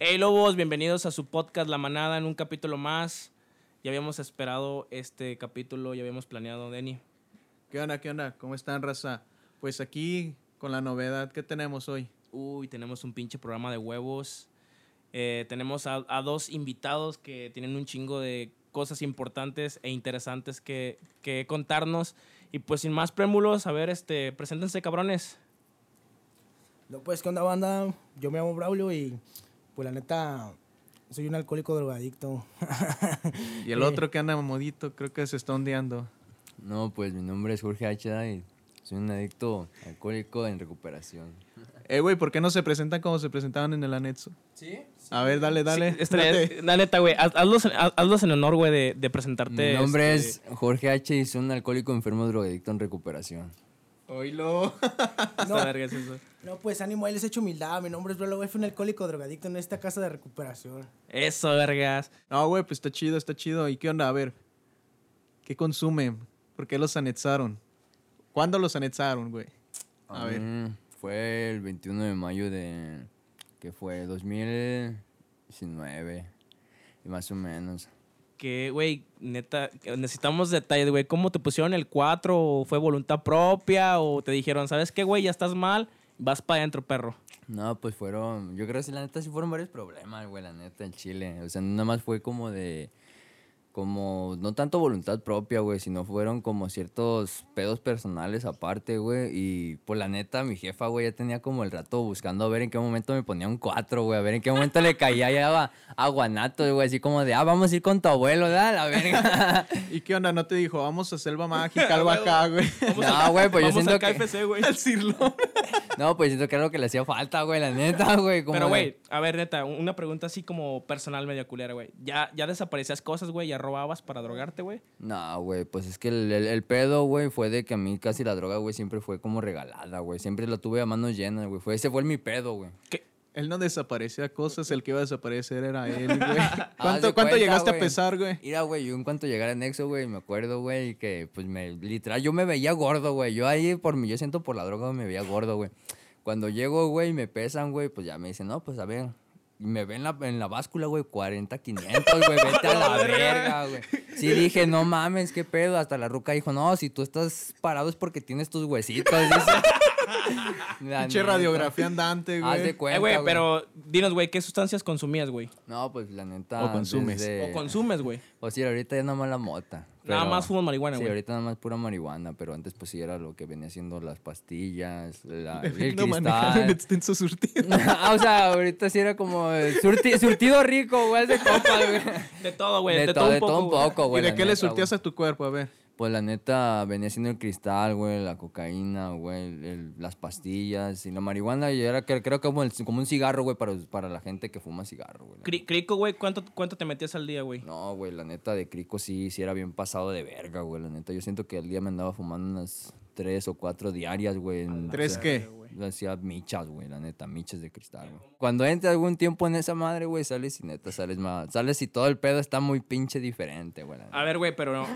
Hey Lobos, bienvenidos a su podcast La Manada en un capítulo más. Ya habíamos esperado este capítulo, ya habíamos planeado, Denny. ¿Qué onda, qué onda? ¿Cómo están, raza? Pues aquí con la novedad que tenemos hoy. Uy, tenemos un pinche programa de huevos. Eh, tenemos a, a dos invitados que tienen un chingo de cosas importantes e interesantes que, que contarnos. Y pues sin más prémulos, a ver, este, preséntense cabrones. No, pues, ¿qué onda, banda? Yo me llamo Braulio y, pues, la neta, soy un alcohólico drogadicto. Y el Eh. otro que anda modito, creo que se está ondeando. No, pues mi nombre es Jorge Hachada y soy un adicto alcohólico en recuperación. Eh, güey, ¿por qué no se presentan como se presentaban en el anexo? ¿Sí? A ver, dale, dale. Sí, Date. la neta, güey, haz- hazlos, haz- hazlos en honor, güey, de, de presentarte. Mi nombre este, es Jorge H y soy un alcohólico enfermo drogadicto en recuperación. Oílo. esta verga es eso. no, pues, ánimo, ahí les echo humildad. Mi nombre es Braulio, güey, fui un alcohólico drogadicto en esta casa de recuperación. Eso, vergas. No, güey, pues está chido, está chido. ¿Y qué onda? A ver, ¿qué consumen? ¿Por qué los anexaron? ¿Cuándo los anexaron, güey? A ver. Mm, Fue el 21 de mayo de... que fue? 2019. Y más o menos. Que, güey, neta, necesitamos detalles, güey. ¿Cómo te pusieron el 4? ¿O fue voluntad propia? ¿O te dijeron, ¿sabes qué, güey? Ya estás mal, vas para adentro, perro. No, pues fueron, yo creo que la neta sí fueron varios problemas, güey, la neta, en Chile. O sea, nada más fue como de, como, no tanto voluntad propia, güey, sino fueron como ciertos pedos personales aparte, güey. Y pues la neta, mi jefa, güey, ya tenía como el rato buscando a ver en qué momento me ponía un 4, güey, a ver en qué momento le caía ya a guanatos, güey, así como de, ah, vamos a ir con tu abuelo, da, la verga. ¿Y qué onda? ¿No te dijo, vamos a Selva Mágica, algo acá, güey? no, güey, pues yo Vamos siento al que, KFC, güey. Al Cirlón. no, pues siento que era lo que le hacía falta, güey, la neta, güey. Pero, güey, a ver, neta, una pregunta así como personal medio culera, güey. ¿Ya, ¿Ya desaparecías cosas, güey? ¿Ya robabas para drogarte, güey? No, güey, pues es que el, el- el pedo, güey, fue de que a mí casi la droga, güey, siempre fue como regalada, güey. Siempre la tuve a manos llenas, güey. Fue, ese fue mi pedo, güey. ¿Qué? Él no desaparecía cosas, el que iba a desaparecer era él, güey. ¿Cuánto, cuánto cuenta, llegaste a pesar, güey? Mira, güey, yo en cuanto llegara a Nexo, güey, me acuerdo, güey, que pues me, literal, yo me veía gordo, güey. Yo ahí, por mí, yo siento por la droga, me veía gordo, güey. Cuando llego, güey, y me pesan, güey, pues ya me dicen, no, pues a ver. Y me ven la, en la báscula, güey, 40, 500, güey, vete a la verga, güey. Sí dije, no mames, qué pedo. Hasta la ruca dijo, no, si tú estás parado es porque tienes tus huesitos, Pinche radiografía andante, Haz de güey. cuenta, Eh, güey, güey. pero dinos, güey, ¿qué sustancias consumías, güey? No, pues la neta. O consumes. desde- ¿O consumes, güey? O sí, ahorita ya nada más la mota. Nada más fumas marihuana, Sí, güey. ahorita nada más pura marihuana, pero antes pues sí era lo que venía siendo las pastillas, la, el un cristal. extenso surtido. ah, o sea, ahorita sí era como eh, surti- surtido rico, güey, de copa, güey. De todo, güey. De, De, todo, de un güey. poco, ¿Y güey. de la qué le surtías a tu cuerpo? A ver. Pues la neta venía siendo el cristal, güey, la cocaína, güey, el- las pastillas y la marihuana y era que- creo que como, el- como un cigarro, güey, para, para la gente que fuma cigarro, güey. Cri- Crico, güey, ¿cuánto, ¿cuánto te metías al día, güey? No, güey, la neta de Crico sí, sí era bien pasado de verga, güey. La neta, yo siento que al día me andaba fumando unas tres o cuatro diarias, güey. ¿Tres o sea, qué? Hacía michas, güey, la neta, michas de cristal, güey. Cuando entra algún tiempo en esa madre, güey, sales y neta, sales más. Sales y todo el pedo está muy pinche diferente, güey. A ver, güey, pero no.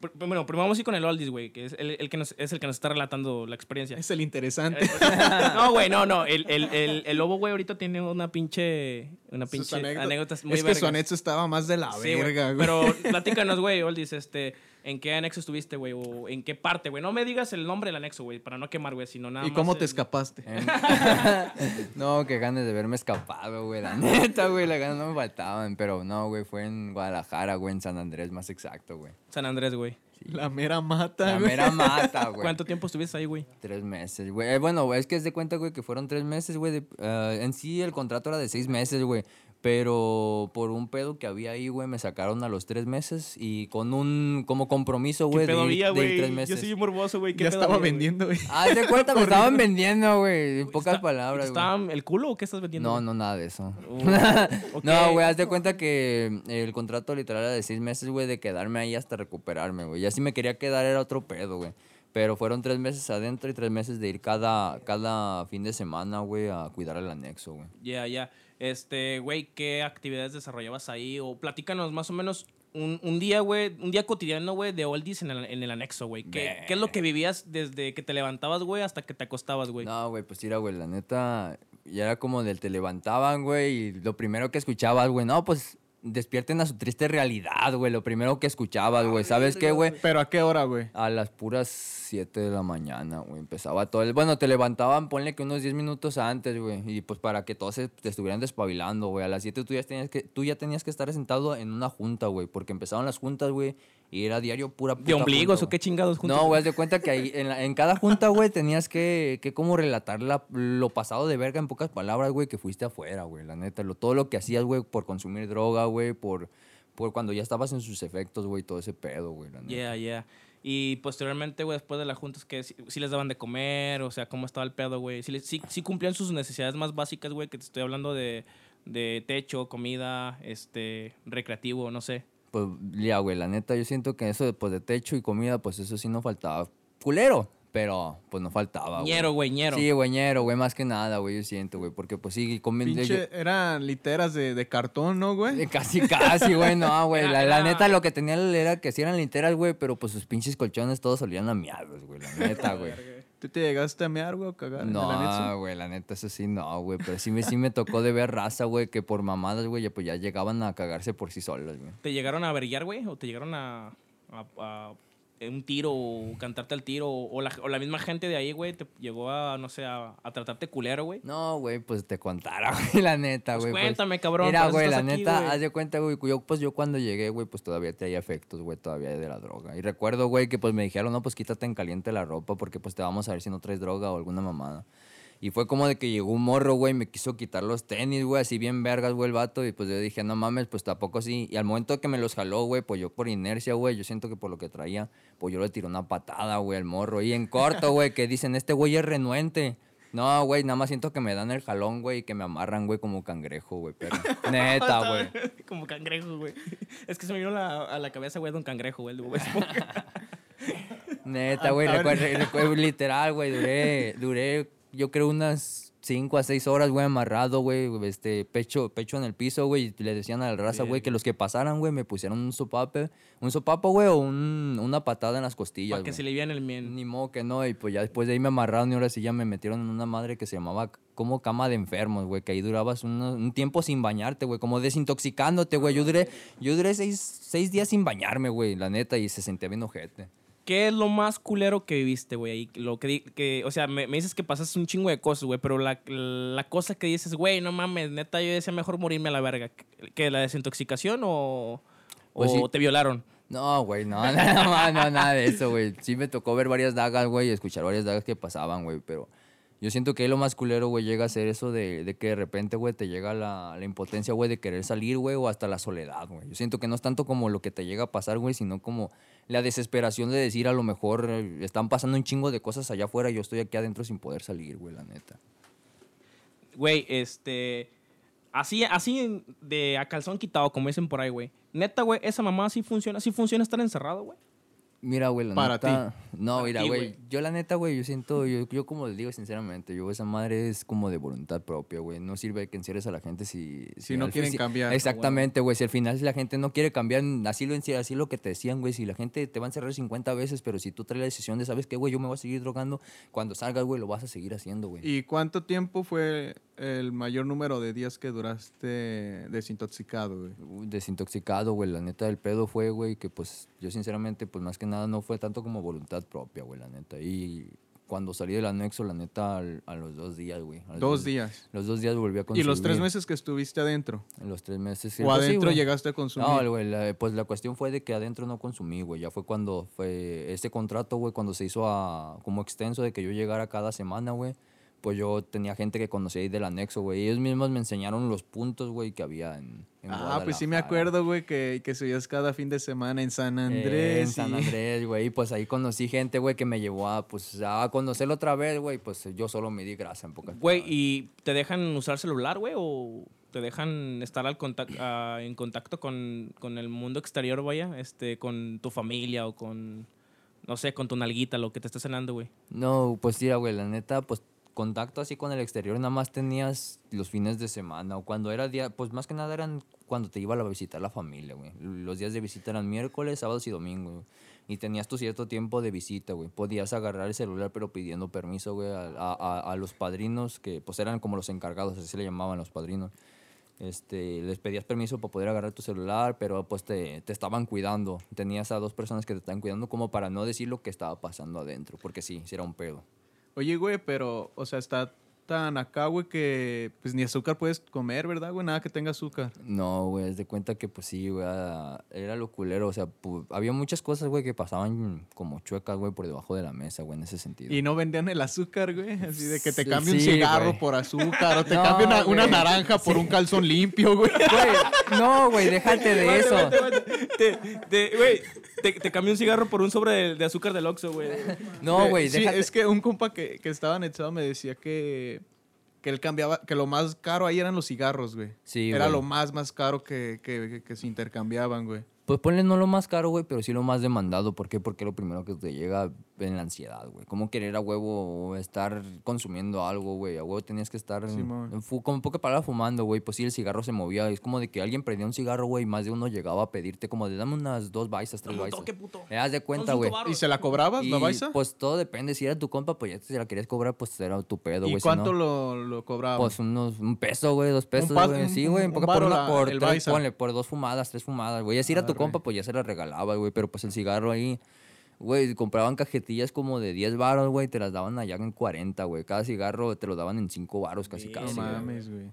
Bueno, primero vamos a ir con el Oldies, güey, que es el, el que nos, es el que nos está relatando la experiencia. Es el interesante. No, güey, no, no. El, el, el, el lobo, güey, ahorita tiene una pinche. Una pinche anécdotas. anécdotas muy es que su anexo estaba más de la Sí, verga, güey. Pero platícanos, güey, Oldies, este, ¿en qué anexo estuviste, güey? O en qué parte, güey. No me digas el nombre del anexo, güey, para no quemar, güey, sino nada ¿Y más cómo el- te escapaste? No, que ganas de verme escapado, güey. La neta, güey, las ganas no me faltaban. Pero no, güey, fue en Guadalajara, güey, en San Andrés, más exacto, güey. San Andrés, güey. La mera mata, La güey. mera mata, güey. ¿Cuánto tiempo estuviste ahí, güey? Tres meses, güey. Eh, bueno, es que es de cuenta, güey, que fueron tres meses, güey. de- eh, en sí, el contrato era de seis meses, güey. Pero por un pedo que había ahí, güey, me sacaron a los tres meses y con un como compromiso, güey, ¿Qué de, pedo había, de ir güey? tres Yo meses. soy morboso, güey. ¿Qué Ya pedo estaba había, vendiendo, güey. Ah, de cuenta, me estaban vendiendo, güey. En pocas Está- palabras, güey. ¿Estaban el culo o qué estás vendiendo? No, no, nada de eso. ok. No, güey, haz de cuenta que el contrato literal era de seis meses, güey, de quedarme ahí hasta recuperarme, güey. Ya si me quería quedar era otro pedo, güey. Pero fueron tres meses adentro y tres meses de ir cada, cada fin de semana, güey, a cuidar el anexo, güey. Ya, ya. Este, güey, ¿qué actividades desarrollabas ahí? O platícanos más o menos un, un día, güey, un día cotidiano, güey, de oldies en el, en el anexo, güey. ¿Qué, ¿Qué es lo que vivías desde que te levantabas, güey, hasta que te acostabas, güey? No, güey, pues mira, güey, la neta, y era como del te levantaban, güey, y lo primero que escuchabas, güey, no, pues despierten a su triste realidad, güey, lo primero que escuchabas, güey, ¿sabes qué, güey? ¿Pero a qué hora, güey? A las puras 7 de la mañana, güey. Empezaba todo el... Bueno, te levantaban, ponle que unos 10 minutos antes, güey. Y pues para que todos se- te estuvieran despabilando, güey. A las 7 tú ya, tenías que, tú ya tenías que estar sentado en una junta, güey. Porque empezaban las juntas, güey. Y era diario pura ¿De puta ombligos junta, o qué chingados juntos? no, güey, haz de cuenta que ahí, en, la- en cada junta, güey, tenías que, que como relatar la- lo pasado de verga en pocas palabras, güey, que fuiste afuera, güey, la neta. Lo, todo lo que hacías, güey, por consumir droga, güey, por, por cuando ya estabas en sus efectos, güey, todo ese pedo, güey, la neta. Yeah, yeah. Y posteriormente, güey, después de las juntas, que si, les daban de comer, o sea, cómo estaba el pedo, güey. Si, les- sí, sí cumplían sus necesidades más básicas, güey, que te estoy hablando de, de techo, comida, este, recreativo, no sé. Pues, ya, güey, la neta, yo siento que eso de, pues, de techo y comida, pues eso sí no faltaba. Culero, pero pues no faltaba, güey. ñero, güey, ñero. Sí, güey, ñero, güey, más que nada, güey, yo siento, güey, porque pues sí, comen... Pinche, eran literas de, de cartón, ¿no, güey? Eh, Casi, casi, güey, no, güey. La, la neta, lo que tenían era que sí eran literas, güey, pero pues sus pinches colchones todos olían a miados, güey, la neta, güey. ¿Tú te llegaste a mear, güey, o cagar? No, güey, la neta, eso sí, no, güey. Pero sí me, sí me tocó de ver raza, güey, que por mamadas, güey, ya, pues ya llegaban a cagarse por sí solos, güey. ¿Te llegaron a averiguar, güey? ¿O te llegaron a, a- a- un tiro o cantarte al tiro? O la, o la misma gente de ahí, güey, te llegó a, no sé, a, a tratarte culero, güey. No, güey, pues te contara, güey, la neta, Pues güey. cuéntame, cabrón, Mira, eso güey, la aquí, neta, haz de cuenta, güey, yo, pues yo cuando llegué, güey, pues todavía traía efectos, güey, todavía de la droga. Y recuerdo, güey, que pues me dijeron, no, pues quítate en caliente la ropa porque pues te vamos a ver si no traes droga o alguna mamada. Y fue como de que llegó un morro, güey, me quiso quitar los tenis, güey, así bien vergas, güey, el vato. Y pues yo dije, no mames, pues tampoco sí. Y al momento que me los jaló, güey, pues yo por inercia, güey, yo siento que por lo que traía, pues yo le tiré una patada, güey, al morro. Y en corto, güey, que dicen, este güey es renuente. No, güey, nada más siento que me dan el jalón, güey, y que me amarran, güey, como cangrejo, güey, pero neta, güey. Como cangrejo, güey. Es que se me vino la- a la cabeza, güey, de un cangrejo, güey. Neta, güey, literal, güey, duré, duré, yo creo unas 5 a 6 horas, güey, amarrado, güey, este, pecho, pecho en el piso, güey, y le decían a la raza, güey, que los que pasaran, güey, me pusieron un sopape, un sopapo, güey, o un- una patada en las costillas, Para que se le viene el mien. Ni modo que no, y pues ya después de ahí me amarraron y ahora sí ya me metieron en una madre que se llamaba como cama de enfermos, güey, que ahí durabas un, un tiempo sin bañarte, güey, como desintoxicándote, güey. Yo duré, yo duré seis, seis días sin bañarme, güey, la neta, y se sentía bien ojete. ¿Qué es lo más culero que viviste, güey? Lo que, que, o sea, me, me dices que pasaste un chingo de cosas, güey, pero la, la cosa que dices, güey, no mames, neta, yo decía mejor morirme a la verga. ¿Que la desintoxicación o, Pues o sí. te violaron? No, güey, no, no, no, no, nada de eso, güey. Sí me tocó ver varias dagas, güey, y escuchar varias dagas que pasaban, güey, pero yo siento que ahí lo más culero, güey, llega a ser eso de, de que de repente, güey, te llega la, impotencia, güey, de querer salir, güey, o hasta la soledad, güey. Yo siento que no es tanto como lo que te llega a pasar, güey, sino como la desesperación de decir, a lo mejor eh, están pasando un chingo de cosas allá afuera y yo estoy aquí adentro sin poder salir, güey, la neta. Güey, este. Así, así de a calzón quitado, como dicen por ahí, güey. Neta, güey, esa mamá sí funciona, sí funciona estar encerrado, güey. Mira, güey, la Para neta. No, Para mira, ti, güey. Yo, la neta, güey, yo siento, yo, yo como les digo sinceramente, yo, esa madre es como de voluntad propia, güey. No sirve que encierres a la gente si. Si no quieren cambiar. Exactamente, güey. Si al final si la gente no quiere cambiar, así lo, así lo que te decían, güey. Si la gente te va a encerrar 50 veces, pero si tú traes la decisión de, ¿sabes qué, güey? Yo me voy a seguir drogando. Cuando salgas, güey, lo vas a seguir haciendo, güey. ¿Y cuánto tiempo fue el mayor número de días que duraste desintoxicado, güey? Desintoxicado, güey. La neta del pedo fue, güey, que pues yo sinceramente, pues más que nada no fue tanto como voluntad propia, güey, la neta. Y cuando salí del anexo, la neta, al- a los dos días, güey. Dos días. Los dos días volví a ¿Y consumir. los tres meses que estuviste adentro? En los tres meses. ¿O pues sí, adentro llegaste a consumir? No, güey, la- pues la cuestión fue de que adentro no consumí, güey. Ya fue cuando fue ese contrato, güey, cuando se hizo a, como extenso de que yo llegara cada semana, güey. Pues yo tenía gente que conocía ahí del anexo, güey. Ellos mismos me enseñaron los puntos, güey, que había en, en ah, pues sí me acuerdo, güey, que, que subías cada fin de semana en San Eh, Andrés. en San Andrés, güey. Y pues ahí conocí gente, güey, que me llevó a, pues, a conocerlo otra vez, güey. Pues yo solo me di grasa en pocas Güey. ¿y te dejan usar celular, güey? ¿O te dejan estar al contac- ah, en contacto con, con el mundo exterior, vaya? Este, con tu familia o con, no sé, con tu nalguita, lo que te esté cenando, güey. No, pues mira, güey, la neta, pues contacto así con el exterior nada más tenías los fines de semana o cuando era día, pues más que nada eran cuando te iba a visitar la familia, güey. Los días de visita eran miércoles, sábados y domingos, güey. Y tenías tu cierto tiempo de visita, güey. Podías agarrar el celular, pero pidiendo permiso, güey, a- a- a los padrinos, que pues eran como los encargados, así se le llamaban los padrinos. Este, les pedías permiso para poder agarrar tu celular, pero pues te, te estaban cuidando. Tenías a dos personas que te estaban cuidando como para no decir lo que estaba pasando adentro, porque sí, sí era un pedo. Oye, güey, pero, o sea, está tan acá, güey, que pues ni azúcar puedes comer, ¿verdad, güey? Nada que tenga azúcar. No, güey, es de cuenta que pues sí, güey, era era lo culero. O sea, pu- había muchas cosas, güey, que pasaban como chuecas, güey, por debajo de la mesa, güey, en ese sentido. Y no vendían el azúcar, güey. Así de que te Sí, cambie un cigarro güey. por azúcar o te No, cambie una, naranja por un calzón limpio, güey. Güey, no, güey, déjate de eso. güey, te, te cambié un cigarro por un sobre de, de azúcar del Oxxo, güey. No, güey, Sí, déjate. es que un compa que, que estaba anexado me decía que, que él cambiaba, que lo más caro ahí eran los cigarros, güey. Sí, Era güey. lo más, más caro que, que, que- que se intercambiaban, güey. Pues ponle no lo más caro, güey, pero sí lo más demandado. ¿Por qué? Porque lo primero que te llega en la ansiedad, güey. Como querer a huevo estar consumiendo algo, güey. A huevo tenías que estar, en, Simón. en fu- como poca palabra fumando, güey. Pues sí, el cigarro se movía. Es como de que alguien prendía un cigarro, güey, y más de uno llegaba a pedirte como de dame unas dos baisas, tres baisas. toque, puto. Le das de cuenta, güey. ¿Y se la cobrabas, la Y, baisa? Pues todo depende. Si era tu compa, pues ya te- si la querías cobrar, pues era tu pedo, ¿Y güey. si cuánto no, lo, lo cobraba? Pues unos, un peso, güey, dos pesos, güey. Sí, güey, un en poca- por una, por tres, ponle, por dos fumadas, tres fumadas, güey. Si era tu compa, pues ya se la regalaba, güey. Pero pues el cigarro ahí, güey, compraban cajetillas como de 10 varos, güey, te las daban allá en 40, güey. Cada cigarro te lo daban en 5 varos casi, Sí, no casi. güey. mames, güey.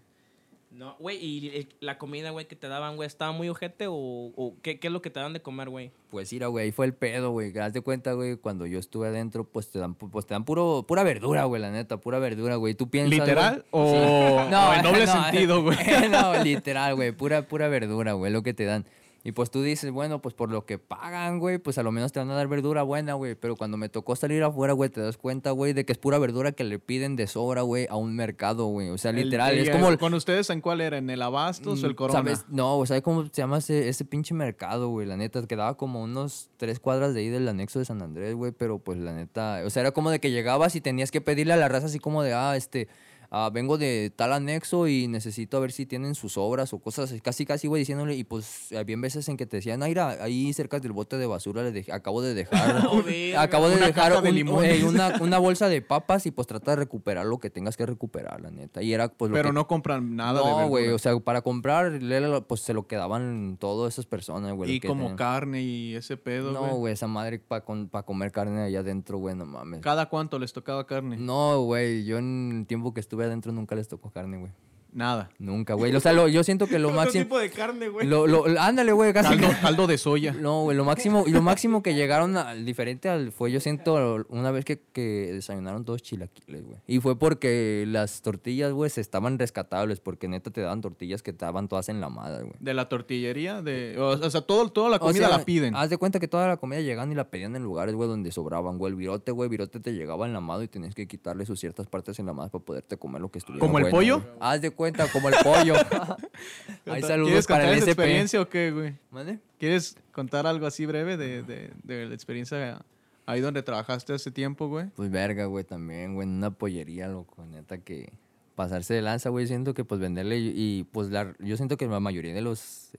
No, güey, ¿y el- la comida, güey, que te daban, güey, estaba muy ojete o, o qué, qué es lo que te dan de comer, güey? Pues mira, güey, ahí fue el pedo, güey. Haz de cuenta, güey, cuando yo estuve adentro, pues te dan, pu- pues te dan puro, pura verdura, güey, la neta, pura verdura, güey. ¿Tú piensas, ¿Literal güey? o, o en doble no, sentido, güey? no, literal, güey. Pura, pura verdura, güey, lo que te dan. Y pues tú dices, bueno, pues por lo que pagan, güey, pues a lo menos te van a dar verdura buena, güey. Pero cuando me tocó salir afuera, güey, te das cuenta, güey, de que es pura verdura que le piden de sobra, güey, a un mercado, güey. O sea, El- literal, es como... el- ¿Con ustedes en cuál era? ¿En el Abastos o el Mm, Corona? ¿Sabes? No, güey, ¿sabes cómo se llama ese, ese pinche mercado, güey? La neta, quedaba como unos tres cuadras de ahí del anexo de San Andrés, güey, pero pues la neta, o sea, era como de que llegabas y tenías que pedirle a la raza así como de, ah, este, ah, vengo de tal anexo y necesito a ver si tienen sus obras o cosas casi, casi, güey, diciéndole, y pues había veces en que te decían, mira, ahí cerca del bote de basura le dejé- acabo de dejar, Oh, acabo de Una dejar de eh, una, una bolsa de papas y pues trata de recuperar lo que tengas que recuperar, la neta. Y era pues lo Pero que- no compran nada de no, güey, o sea, para comprar, pues se lo quedaban todas esas personas, güey. y como tenían. carne y ese pedo, No, güey. güey, esa madre para comer carne allá adentro, güey, no mames. ¿Cada cuánto les tocaba carne? No, güey, yo en el tiempo que estuve adentro nunca les tocó carne, güey. Nada. Nunca, güey. O sea, lo- yo siento que lo máximo... tipo de carne, güey. Lo, lo- ándale, güey, casi... Caldo, caldo de soya. No, güey, lo máximo, y lo máximo que llegaron al diferente al, fue, yo siento, una vez que, que desayunaron todos chilaquiles, güey. Y fue porque las tortillas, güey, se estaban rescatables, porque neta te daban tortillas que estaban todas enlamadas, güey. De la tortillería, de, o, o sea, todo, toda la O comida sea, la piden. Haz de cuenta que toda la comida llegaban y la pedían en lugares, güey, donde sobraban, güey. El virote, güey, virote te llegaba enlamado y tenías que quitarle sus ciertas partes enlamadas para poderte comer lo que estuviera ¿Como el bueno, pollo? Haz de cuenta, como el pollo. Ahí saludos ¿Quieres para el esa SP. experiencia o qué, güey? ¿Mande? ¿Quieres contar algo así breve de, de, de la experiencia ahí donde trabajaste hace tiempo, güey? Pues verga, güey, también, güey, en una pollería, loco, neta, que pasarse de lanza, güey, siento que pues venderle y, y, pues la, yo siento que la mayoría de los,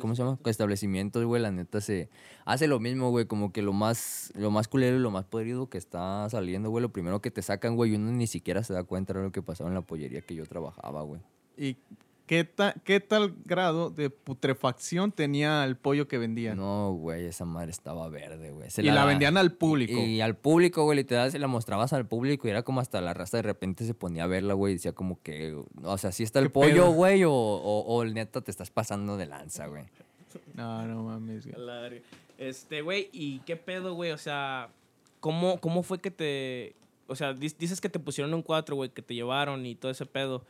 ¿cómo se llama? Establecimientos, güey, la neta se hace lo mismo, güey, como que lo más, lo más culero y lo más podrido que está saliendo, güey, lo primero que te sacan, güey, y uno ni siquiera se da cuenta de lo que pasaba en la pollería que yo trabajaba, güey. ¿Y qué, ta- qué tal grado de putrefacción tenía el pollo que vendían? No, güey, esa madre estaba verde, güey. Se y la, vendían al público. Y, al público, güey, literal, se la mostrabas al público y era como hasta la raza de repente se ponía a verla, güey, y decía como que, o sea, si está el ¿Qué pollo, pedo? güey, o, o, o el neta te estás pasando de lanza, güey. No, no mames, güey. A la verga. Este, güey, ¿y qué pedo, güey? O sea, ¿cómo, ¿cómo fue que te... O sea, dices que te pusieron un cuatro, güey, que te llevaron y todo ese pedo.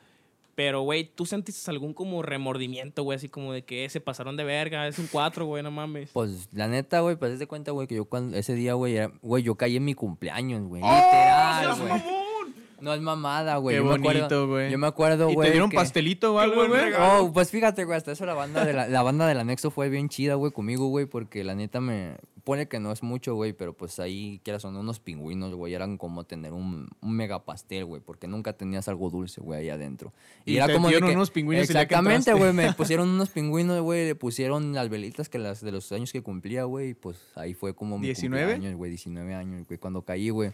Pero, güey, ¿tú sentiste algún como remordimiento, güey? Así como de que eh, se pasaron de verga, es un cuatro, güey, no mames. Pues, la neta, güey, pues de cuenta, güey, que yo cuando, ese día, güey, era- güey, yo caí en mi cumpleaños, güey, ¡Oh, literal, güey. No es mamada, güey. Qué yo me acuerdo- bonito, güey. Yo me acuerdo, ¿Y güey. te dieron que- pastelito o algo, güey? Oh, pues fíjate, güey, hasta eso la banda, de la, la banda del anexo fue bien chida, güey, conmigo, güey, porque la neta me... pone que no es mucho, güey, pero pues ahí, quieras son unos pingüinos, güey, eran como tener un, un mega pastel, güey, porque nunca tenías algo dulce, güey, ahí adentro. Y te dieron unos pingüinos el día que Exactamente, güey, me pusieron unos pingüinos, güey, le pusieron las velitas que las de los años que cumplía, güey, y pues ahí fue como mi 19? cumpleaños, güey, 19 años, güey, cuando caí, güey.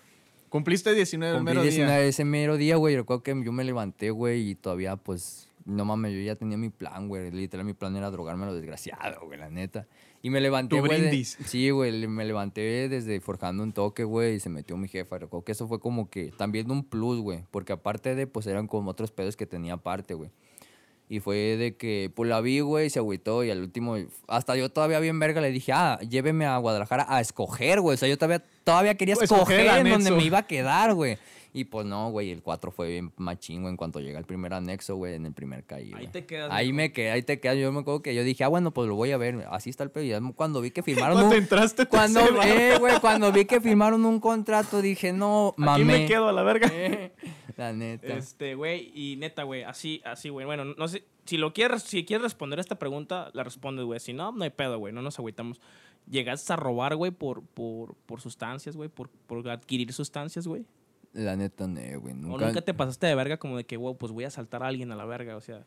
Cumpliste 19 el Cumplí mero 19 día. ese mero día, güey. Recuerdo que yo me levanté, güey, y todavía, pues, no mames, yo ya tenía mi plan, güey. Literal, mi plan era drogarme a lo desgraciado, güey, la neta. Y me levanté, Tu güey. de-. Sí, güey, me levanté desde forjando un toque, güey, y se metió mi jefa. Recuerdo que eso fue como que también un plus, güey. Porque aparte de, pues, eran como otros pedos que tenía aparte, güey. Y fue de que, pues la vi, güey, se agüitó y al último, hasta yo todavía bien verga le dije, ah, lléveme a Guadalajara a escoger, güey. O sea, yo todavía, todavía quería escoger escoger en donde me iba a quedar, güey. Y pues no, güey, el 4 fue bien machín, güey, en cuanto llega el primer anexo, güey, en el primer caí, Ahí te quedas, Ahí me quedé, ahí te quedas. Yo me acuerdo que yo dije, ah, bueno, pues lo voy a ver. Así está el pedo. Cuando vi que firmaron Cuando un... entraste, te Cuando, eh, güey, cuando vi que firmaron un contrato, dije, no, Aquí mamé. me quedo a la verga. La neta. Este, güey, y neta, güey, así, así, güey. Bueno, no sé, si lo quieres, si quieres responder a esta pregunta, la respondes, güey. Si no, no hay pedo, güey, no nos agüitamos. ¿Llegaste a robar, güey, por, por, por sustancias, güey? Por, por adquirir sustancias, güey? La neta, no, güey. ¿O Nunca, nunca te pasaste de verga como de que, wow, pues voy a saltar a alguien a la verga, o sea...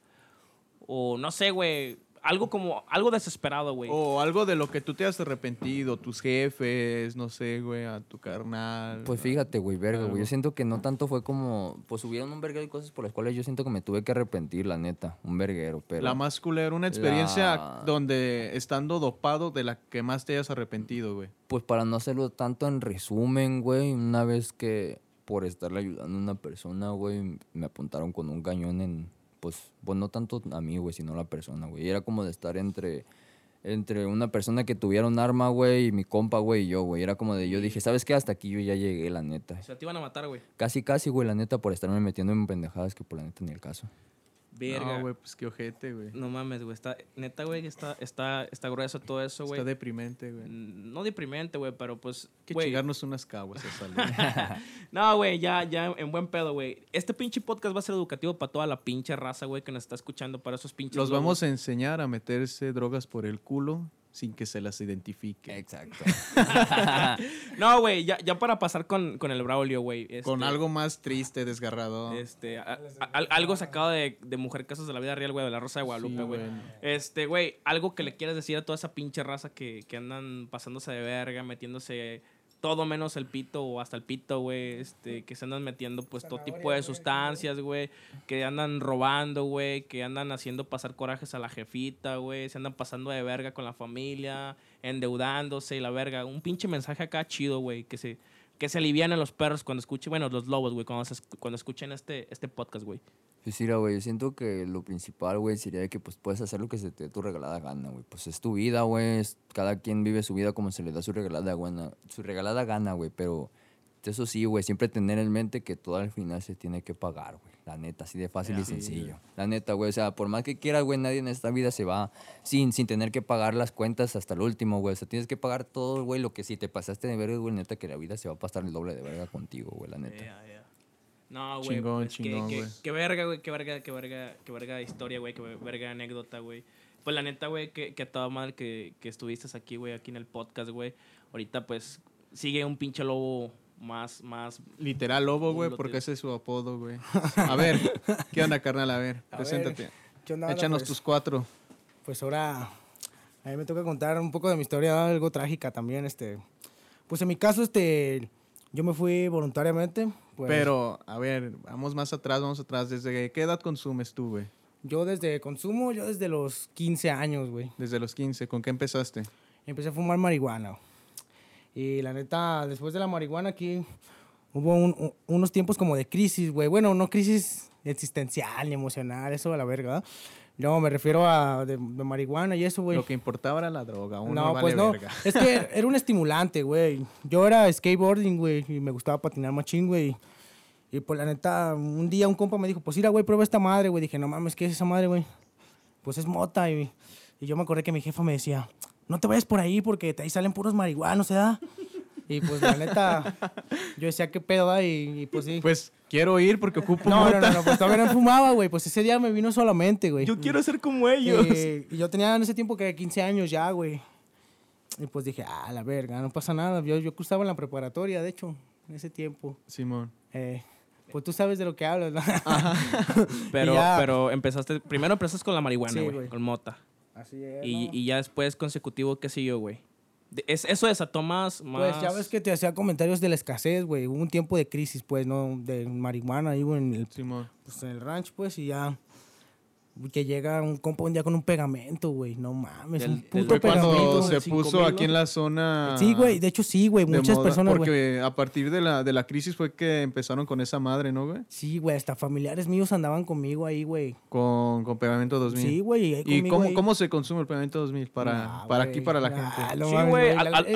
O no sé, güey, algo como, algo desesperado, güey. O algo de lo que tú te has arrepentido, tus jefes, no sé, güey, a tu carnal. Pues fíjate, güey, verga, güey. Yo siento que no tanto fue como. Pues hubieron un verguero de cosas por las cuales yo siento que me tuve que arrepentir, la neta. Un verguero, pero. La más culera, una experiencia La- donde estando dopado de la que más te hayas arrepentido, güey. Pues para no hacerlo tanto en resumen, güey, una vez que por estarle ayudando a una persona, güey, me apuntaron con un cañón en. Pues, pues no tanto a mí, güey, sino a la persona, güey. Era como de estar entre. Entre una persona que tuviera un arma, güey, y mi compa, güey, y yo, güey. Era como de yo dije, ¿sabes qué? Hasta aquí yo ya llegué, la neta. O sea, te iban a matar, güey. Casi, casi, güey, la neta, por estarme metiendo en pendejadas que por la neta ni el caso. Verga. No, güey, pues qué ojete, güey. No mames, güey. Está, neta, güey, está, está, está grueso todo eso, güey. Está deprimente, güey. Mm, No deprimente, güey, pero pues. que güey, chingarnos unas caguas a salir. No, güey, ya, ya, en buen pedo, güey. Este pinche podcast va a ser educativo para toda la pinche raza, güey, que nos está escuchando, para esos pinches. Los lobos. vamos a enseñar a meterse drogas por el culo sin que se las identifique. Exacto. No, güey, ya, ya para pasar con, con el Braulio, güey. Con este, algo más triste, desgarrador. Este, a- a- al- algo sacado de, de Mujer Casos de la Vida Real, güey, de la Rosa de Guadalupe, güey. Este, güey, algo que le quieras decir a toda esa pinche raza que, que andan pasándose de verga, metiéndose todo menos el pito o hasta el pito, güey, este, que se andan metiendo pues todo tipo de sustancias, güey, que andan robando, güey, que andan haciendo pasar corajes a la jefita, güey, se andan pasando de verga con la familia, endeudándose y la verga. Un pinche mensaje acá chido, güey, que se, que se alivianen los perros cuando escuchen, bueno, los lobos, güey, cuando, cuando escuchen este, este podcast, güey. Pues mira, güey, yo siento que lo principal, güey, sería que pues puedes hacer lo que se te dé tu regalada gana, güey. Pues es tu vida, güey. Cada quien vive su vida como se le da su regalada su regalada gana, güey. Pero eso sí, güey, siempre tener en mente que todo al final se tiene que pagar, güey. La neta, así de fácil y Sí, sencillo. La neta, güey. O sea, por más que quieras, güey, nadie en esta vida se va sin, sin tener que pagar las cuentas hasta el último, güey. O sea, tienes que pagar todo, güey, lo que si te pasaste de verga, güey, neta, que la vida se va a pasar el doble de verga contigo, güey, la neta. Ya, ya. No, güey. Chingón, pues, que- chingón, güey. que verga, güey. Qué verga, qué verga, qué verga historia, güey. Qué verga anécdota, güey. Pues la neta, güey, que, que a toda madre que, que estuviste aquí, güey, aquí en el podcast, güey. Ahorita, pues, sigue un pinche lobo más, más. Literal lobo, güey, porque ese es su apodo, güey. A ver, ¿qué onda, carnal? A ver, A ver, preséntate. ¿qué onda? Échanos Pues- tus cuatro. Pues ahora a mí me toca contar un poco de mi historia, algo trágica también, este. Pues en mi caso, este, yo me fui voluntariamente. Pues, Pero, a ver, vamos más atrás, vamos atrás. ¿Desde qué edad consumes tú, güey? Yo desde consumo, yo desde los 15 años, güey. Desde los 15. ¿Con qué empezaste? Empecé a fumar marihuana. Y la neta, después de la marihuana aquí hubo un- un- unos tiempos como de crisis, güey. Bueno, no crisis existencial ni emocional, eso a la verga. No, me refiero a de, de marihuana y eso, güey. Lo que importaba era la droga. Uno No, vale pues no. verga. Es que era un estimulante, güey. Yo era skateboarding, güey, y me gustaba patinar machín, güey. Y pues la neta, un día un compa me dijo, pues mira, güey, prueba esta madre, güey. Dije, no mames, ¿qué es esa madre, güey? Pues es mota, y, y yo me acordé que mi jefa me decía, no te vayas por ahí porque de ahí salen puros marihuanos, ¿verdad? Y pues la neta, yo decía, ¿qué pedo, va? Y, y, pues sí. Pues quiero ir porque ocupo no, no, mota. no, no, pues todavía no fumaba, güey. Pues ese día me vino solamente, güey. Yo quiero ser como ellos. Eh, y yo tenía en ese tiempo que 15 años ya, güey. Y pues dije, ah, la verga, no pasa nada. Yo, yo estaba en la preparatoria, de hecho, en ese tiempo. Simón. Eh, pues tú sabes de lo que hablas, ¿no? Pero, Y ya- pero empezaste, primero empezaste con la marihuana, güey. con mota. Así es. Y, ¿no? y ya después consecutivo, ¿qué siguió, güey? De- es- eso desató más, más... Pues ya ves que te hacía comentarios de la escasez, güey. Hubo un tiempo de crisis, pues, ¿no? De marihuana ahí, güey, en el, Simón. pues, en el ranch, pues, y ya. Que llega un compa un día con un pegamento, güey. No mames, Del- un puto Fue cuando pegamento. se puso mil, aquí ¿no? en la zona. Sí, güey. De hecho, sí, güey. Muchas moda, personas, güey. Porque a partir de la, de la crisis fue que empezaron con esa madre, ¿no, güey? Sí, güey. Hasta familiares míos andaban conmigo ahí, güey. Con, con pegamento 2000. Sí, güey. ¿Y cómo, ahí. cómo se consume el pegamento 2000 para, Nah, para aquí, para la Nah, gente? no Sí, güey.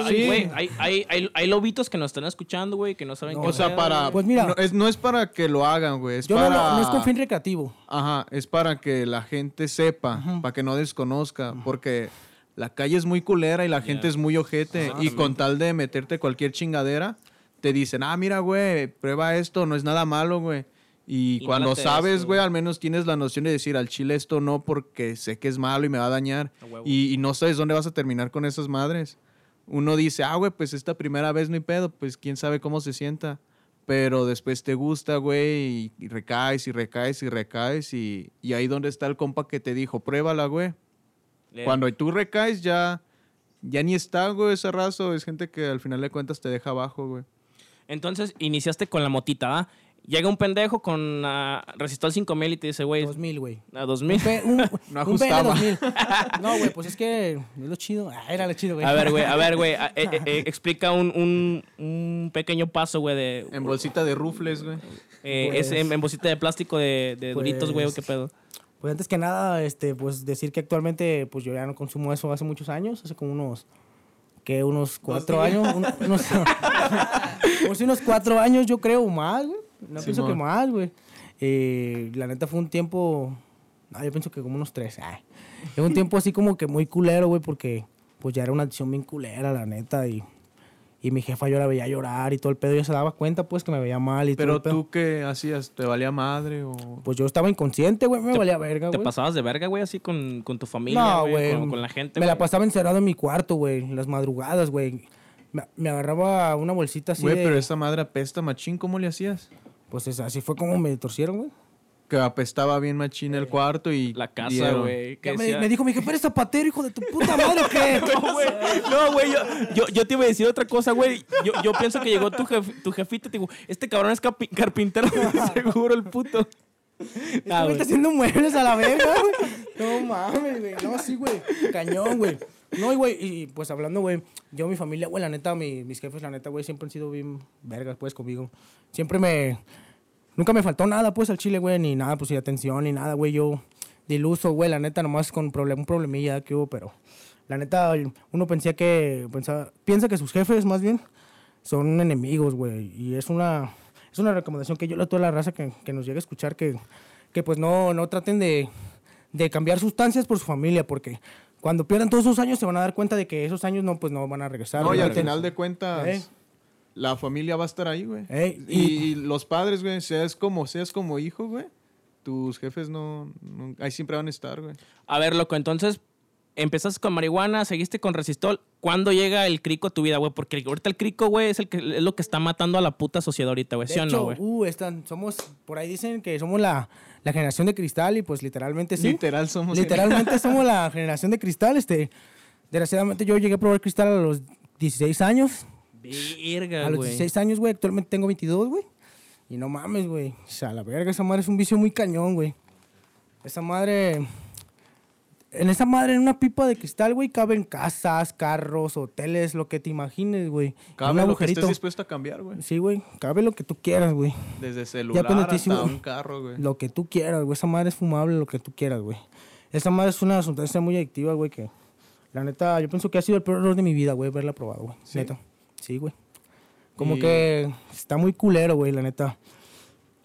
sí. güey, Hay, hay, hay, hay lobitos que nos están escuchando, güey, que no saben No, qué O sea, para. Pues mira. no, es, no es para que lo hagan, güey. Es Yo no, para. lo- no es con fin recreativo. Ajá, es para que la gente sepa, para que no desconozca, porque la calle es muy culera y la gente es muy ojete y con tal de meterte cualquier chingadera, te dicen, ah, mira, güey, prueba esto, no es nada malo, güey. Y, Y cuando sabes, güey, al menos tienes la noción de decir al chile esto no porque sé que es malo y me va a dañar. Y, y no sabes dónde vas a terminar con esas madres. Uno dice, ah, güey, pues esta primera vez no hay pedo, pues quién sabe cómo se sienta. Pero después te gusta, güey, y, y recaes y recaes y recaes. Y, y ahí donde está el compa que te dijo, pruébala, güey. Le- Cuando tú recaes ya, ya ni está, güey, ese raso. Es gente que al final de cuentas te deja abajo, güey. Entonces, iniciaste con la motita, ¿va? Llega un pendejo con uh, resistol 5000 y te dice, güey, 2000, güey. a 2000. Un, un, No un ajustaba. PL2000. No, güey, pues es que es lo chido. Ah, era lo chido, güey. A ver, güey, a ver, güey, eh, eh, eh, explica un, un, un pequeño paso, güey, de... En bolsita de rufles, güey. eh, Pues- es en, en bolsita de plástico de, de Doritos, güey, o Pues- qué pedo. Pues antes que nada, este, pues decir que actualmente, pues yo ya no consumo eso hace muchos años, hace como unos, que unos cuatro años, un- unos, pues unos cuatro años yo creo más, güey. No pienso que más, güey. Eh, la neta fue un tiempo, no, yo pienso que como unos tres, ay. Fue un tiempo así como que muy culero, güey, porque pues ya era una adicción bien culera, la neta, y, y mi jefa yo la veía llorar y todo el pedo, ella se daba cuenta, pues, que me veía mal y todo Pero el pedo. tú, ¿qué hacías? ¿Te valía madre o...? Pues yo estaba inconsciente, güey, me valía verga, ¿Te güey. pasabas de verga, güey, así con, con tu familia, No, güey? Con, con la gente, Me la pasaba encerrado en mi cuarto, güey. en Las madrugadas, güey. Me, me agarraba una bolsita así Güey, de... pero esa madre apesta machín, ¿cómo le hacías? Pues es- así fue como me torcieron, güey. Que apestaba bien machín el cuarto y... La casa, güey. me, dijo, mi jefe, ¿eres zapatero, hijo de tu puta madre o qué? No, güey. No, güey. Yo, yo, yo te iba a decir otra cosa, güey. Yo, yo pienso que llegó tu, jef- tu jefita y te digo, este cabrón es capi- carpintero, seguro el puto. Este Ah, güey güey. está haciendo muebles a la verga, güey. No mames, güey. No, sí, güey. Cañón, güey. No, y, güey, y pues hablando, güey, yo, mi familia, güey, la neta, mi- mis jefes, la neta, güey, siempre han sido bien vergas, pues, conmigo. Siempre me... Nunca me faltó nada, pues, al chile, güey, ni nada, pues, ni atención, ni nada, güey. Yo, de iluso, güey, la neta, nomás con problem, un problemilla que hubo, pero... La neta, uno pensía que... Pensaba, piensa que sus jefes, más bien, son enemigos, güey. Y es una, es una recomendación que yo le doy a toda la raza que, que nos llegue a escuchar, que, que pues no, no traten de, de cambiar sustancias por su familia, porque cuando pierdan todos esos años se van a dar cuenta de que esos años no, pues no van a regresar. No, y al final de cuentas, Ey. la familia va a estar ahí, güey. Ey, y, y los padres, güey, seas como, seas como hijo, güey, tus jefes no, no- ahí siempre van a estar, güey. A ver, loco, entonces empezaste con marihuana, seguiste con resistol. ¿Cuándo llega el crico a tu vida, güey? Porque ahorita el crico, güey, es, el que, es lo que está matando a la puta sociedad ahorita, güey. De ¿Sí o hecho, no, güey? uh, están, somos, por ahí dicen que somos la, la generación de cristal y pues literalmente sí. Literal somos... Literalmente somos la generación de cristal. Este, desgraciadamente yo llegué a probar cristal a los 16 años. Verga, A los güey. 16 años, güey. Actualmente tengo 22, güey. Y no mames, güey. O sea, la verga, esa madre es un vicio muy cañón, güey. Esa madre... En esa madre, en una pipa de cristal, güey, caben casas, carros, hoteles, lo que te imagines, güey. Cabe un lo que estés dispuesto a cambiar, güey. Sí, güey. Cabe lo que tú quieras, güey. Desde celular pendetísimo. hasta un carro, güey. Lo que tú quieras, güey. Esa madre es fumable, lo que tú quieras, güey. Esa madre es una sustancia muy adictiva, güey, que... La neta, yo pienso que ha sido el peor error de mi vida, güey, haberla probado, güey. ¿Sí? Neta. Sí, güey. Como Y- que está muy culero, güey, la neta.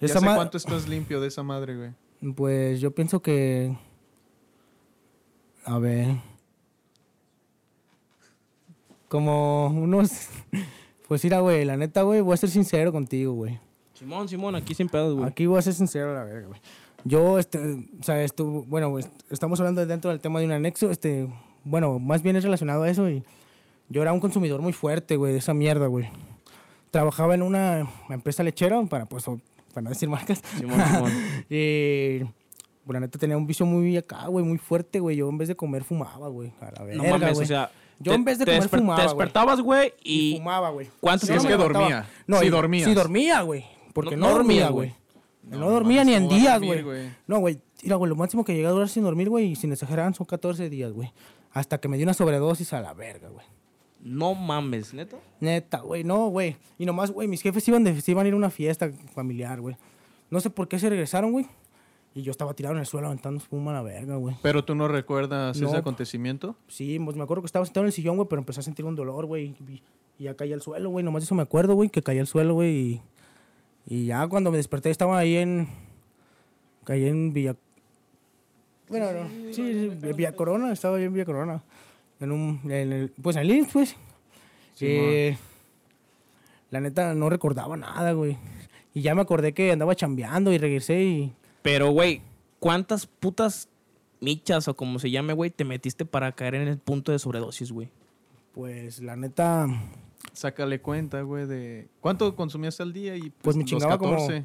¿Ya Esa sé ma- cuánto estás limpio de esa madre, güey? Pues yo pienso que... A ver... Como unos... Pues mira, güey, la neta, güey, voy a ser sincero contigo, güey. Simón, Simón, aquí sin pedos, güey. Aquí voy a ser sincero, la verga, güey. Yo, este, o sea, esto, bueno, güey, estamos hablando dentro del tema de un anexo, este, bueno, más bien es relacionado a eso y Yo era un consumidor muy fuerte, güey, de esa mierda, güey. Trabajaba en una empresa lechera, para, pues, para no decir marcas. Simón, Simón. y, pues, la neta tenía un vicio muy acá, güey, muy fuerte, güey. Yo en vez de comer fumaba, güey. A la verga, No mames, güey. o sea. Yo te- en vez de comer desper- fumaba, Te despertabas, güey, y y. fumaba, güey. ¿Cuánto es no que dormía. No, Sí y- dormías. Sí dormía, güey. Porque No- dormía, güey. No, No dormía ni en ¿cómo vas a días, güey. güey? No, güey. Mira, güey, lo máximo que llegué a durar sin dormir, güey, y sin exagerar, son 14 días, güey. Hasta que me dio una sobredosis a la verga, güey. No mames, neta. Neta, güey, no, güey. Y nomás, güey, mis jefes iban, de, se iban a ir a una fiesta familiar, güey. No sé por qué se regresaron, güey. Y yo estaba tirado en el suelo aventando espuma a la verga, güey. Pero tú no recuerdas No. ese acontecimiento. Sí, pues me acuerdo que estaba sentado en el sillón, güey, pero empecé a sentir un dolor, güey. Y, y ya caí al suelo, güey. Nomás eso me acuerdo, güey, que caí al suelo, güey. Y, y ya cuando me desperté estaba ahí en... Caí en Villa... Bueno, no. Sí, sí, Villa Corona. Estaba ahí en Villa Corona. En un... En el, pues en el IMSS, pues. Eh, la neta, no recordaba nada, güey. Y ya me acordé que andaba chambeando y regresé y... Pero, güey, ¿cuántas putas michas o como se llame, güey, te metiste para caer en el punto de sobredosis, güey? Pues la neta... Sácale cuenta, güey, de cuánto consumías al día y pues, Pues me chingaba como- 14.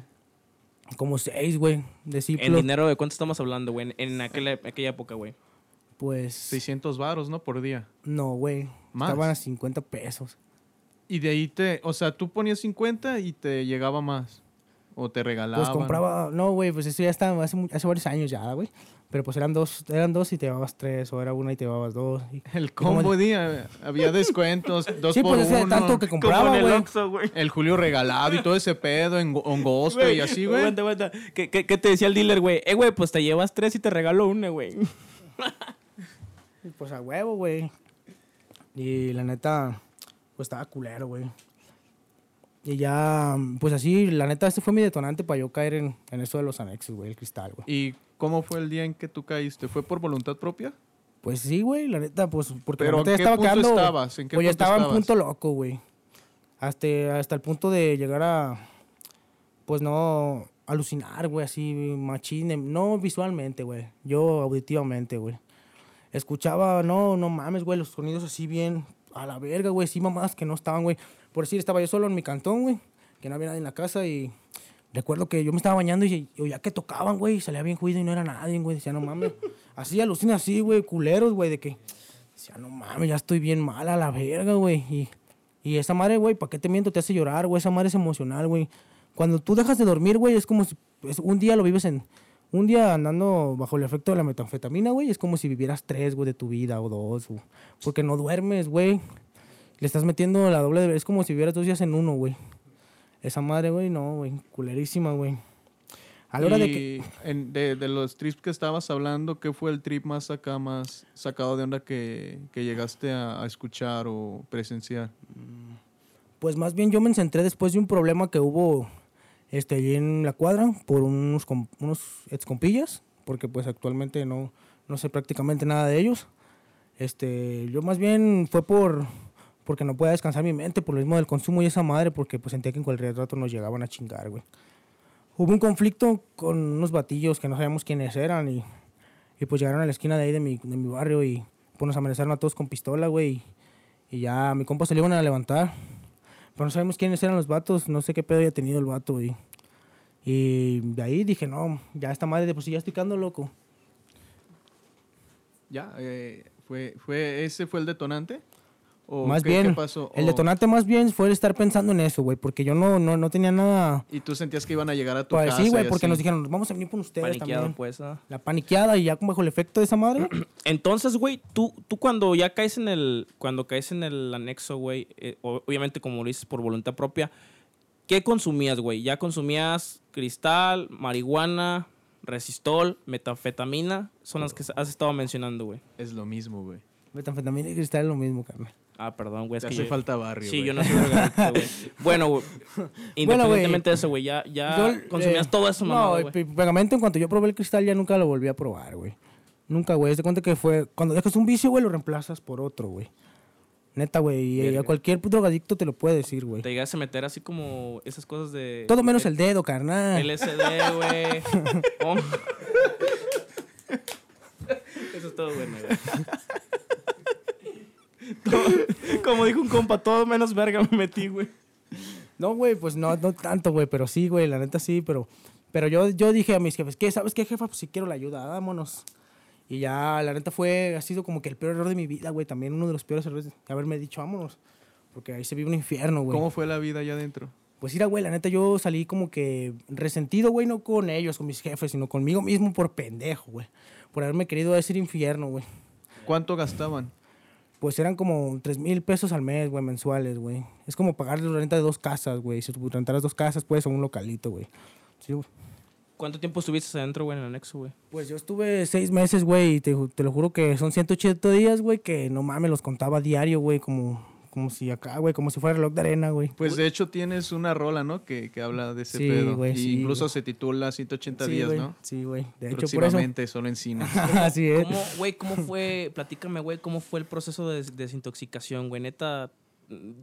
Como seis, güey. De En ciclo. dinero, ¿de cuánto estamos hablando, güey? En, en aquella, aquella época, güey. Pues... 600 varos, ¿no? Por día. No, güey. ¿Más? Estaban a 50 pesos. Y de ahí te, o sea, tú ponías 50 y te llegaba más. O te regalaban. Pues compraba, no, güey, pues eso ya está hace, varios años ya, güey. Pero pues eran dos, eran dos y te llevabas tres, o era una y te llevabas dos. y- El combo día, había descuentos, dos Sí, por pues ese de uno. tanto que compraba, en el güey. Güey. El Julio regalado y todo ese pedo en go- en Gospe y así, güey. Aguanta, aguanta. ¿Qué, qué, qué te decía el dealer, güey? Eh, güey, pues te llevas tres y te regalo una, güey. Pues a huevo, güey. Y la neta, pues estaba culero, güey. Y ya, pues así, la neta, este fue mi detonante para yo caer en, en eso de los anexos, güey, el cristal, güey. ¿Y cómo fue el día en que tú caíste? ¿Fue por voluntad propia? Pues sí, güey, la neta, pues porque Pero la neta ¿en qué estaba punto quedando. estabas? ¿En qué pues punto estaba en punto loco, güey. Hasta, hasta el punto de llegar a. Pues no. Alucinar, güey, así, machine. No visualmente, güey. Yo auditivamente, güey. Escuchaba, no, no mames, güey, los sonidos así bien. A la verga, güey, sí, mamadas que no estaban, güey. Por decir, estaba yo solo en mi cantón, güey. Que no había nadie en la casa y. Recuerdo que yo me estaba bañando y y oía que tocaban, güey, salía bien juido y no era nadie, güey. Decía, no mames. Así alucina así, güey, culeros, güey, de que. Decía, no mames, ya estoy bien mal a la verga, güey. Y, y esa madre, güey, ¿para qué te miento? Te hace llorar, güey. Esa madre es emocional, güey. Cuando tú dejas de dormir, güey, es como si es- un día lo vives en. Un día andando bajo el efecto de la metanfetamina, güey, es como si vivieras tres, güey, de tu vida o dos, porque no duermes, güey. Le estás metiendo la doble de. Es como si vivieras dos días en uno, güey. Esa madre, güey, no, güey. Culerísima, güey. A la hora de que. En- de, de los trips que estabas hablando, ¿qué fue el trip más acá, más sacado de onda que, que llegaste a, a escuchar o presenciar? Pues más bien yo me centré después de un problema que hubo este, allí en la cuadra por unos, unos ex compillas, porque pues actualmente no, no sé prácticamente nada de ellos. Este, yo más bien fue por porque no podía descansar mi mente por lo mismo del consumo y esa madre, porque pues sentía que en cualquier rato nos llegaban a chingar, güey. Hubo un conflicto con unos batillos que no sabíamos quiénes eran y, y pues llegaron a la esquina de ahí de mi, de mi barrio y pues nos amenazaron a todos con pistola, güey. Y ya a mi compa se le iban a levantar. Pero no sabemos quiénes eran los vatos, no sé qué pedo haya tenido el vato, güey. Y de ahí dije, no, ya esta madre de pues ya estoy quedando loco. ¿Ya? eh, fue, fue, ¿Ese fue el detonante? ¿O más qué, bien, qué pasó? el ¿O- detonante más bien fue el estar pensando en eso, güey, porque yo no, no, no tenía nada Y tú sentías que iban a llegar a tu para casa. decir, güey, porque así. nos dijeron, vamos a venir por ustedes Paniqueado, también. pues. ah. La paniqueada y ya como bajo el efecto de esa madre, Entonces, güey, tú, tú cuando ya caes en el, cuando caes en el anexo, güey, eh, obviamente como lo dices por voluntad propia, ¿qué consumías, güey? ¿Ya consumías cristal, marihuana, resistol, metanfetamina? Son las que has estado mencionando, güey. Es lo mismo, güey. metanfetamina y cristal es lo mismo, carnal. Ah, perdón, güey. es que hace yo- falta barrio, Sí, yo no soy drogadicto, güey. Bueno, güey, independientemente de eso, güey, ya, ya Yo, consumías eh, todo eso, No, mamá, pe- pegamento en cuanto yo probé el cristal ya nunca lo volví a probar, güey. Nunca, güey. Te cuenta que fue. Cuando dejas un vicio, güey, lo reemplazas por otro, güey. Neta, güey. Y a cualquier drogadicto te lo puede decir, güey. Te llegas a meter así como esas cosas de... Todo menos el dedo, carnal. LSD, güey. Oh. Eso es todo bueno, güey. Todo, Como dijo un compa, todo menos verga me metí, güey. No, güey, pues no, no tanto, güey, pero sí, güey, la neta sí, pero, pero yo, yo dije a mis jefes, ¿qué? ¿Sabes qué, jefa? Pues si quiero la ayuda, vámonos. Y ya, la neta fue, ha sido como que el peor error de mi vida, güey, también uno de los peores errores de haberme dicho, vámonos. Porque ahí se vive un infierno, güey. ¿Cómo fue la vida allá adentro? Pues mira, güey, la neta yo salí como que resentido, güey, no con ellos, con mis jefes, sino conmigo mismo por pendejo, güey. Por haberme querido decir infierno, güey. ¿Cuánto gastaban? Pues eran como 3 mil pesos al mes, güey, mensuales, güey. Es como pagar la renta de dos casas, güey. Si tú rentaras dos casas, pues, o un localito, güey. Sí, güey. ¿Cuánto tiempo estuviste adentro, güey, en el anexo, güey? Pues yo estuve seis meses, güey, y te, te lo juro que son 180 días, güey, que no mames, los contaba diario, güey, como, como si acá, güey, como si fuera reloj de arena, güey. Pues de hecho tienes una rola, ¿no? Que, que habla de ese Sí, pedo. güey, y sí, incluso güey. se titula 180 Sí, días, güey, ¿no? Sí, güey. De hecho, por eso. Solo en cine. Así es. ¿Cómo, güey, cómo fue, platícame, güey, cómo fue el proceso de des- desintoxicación, güey? Neta,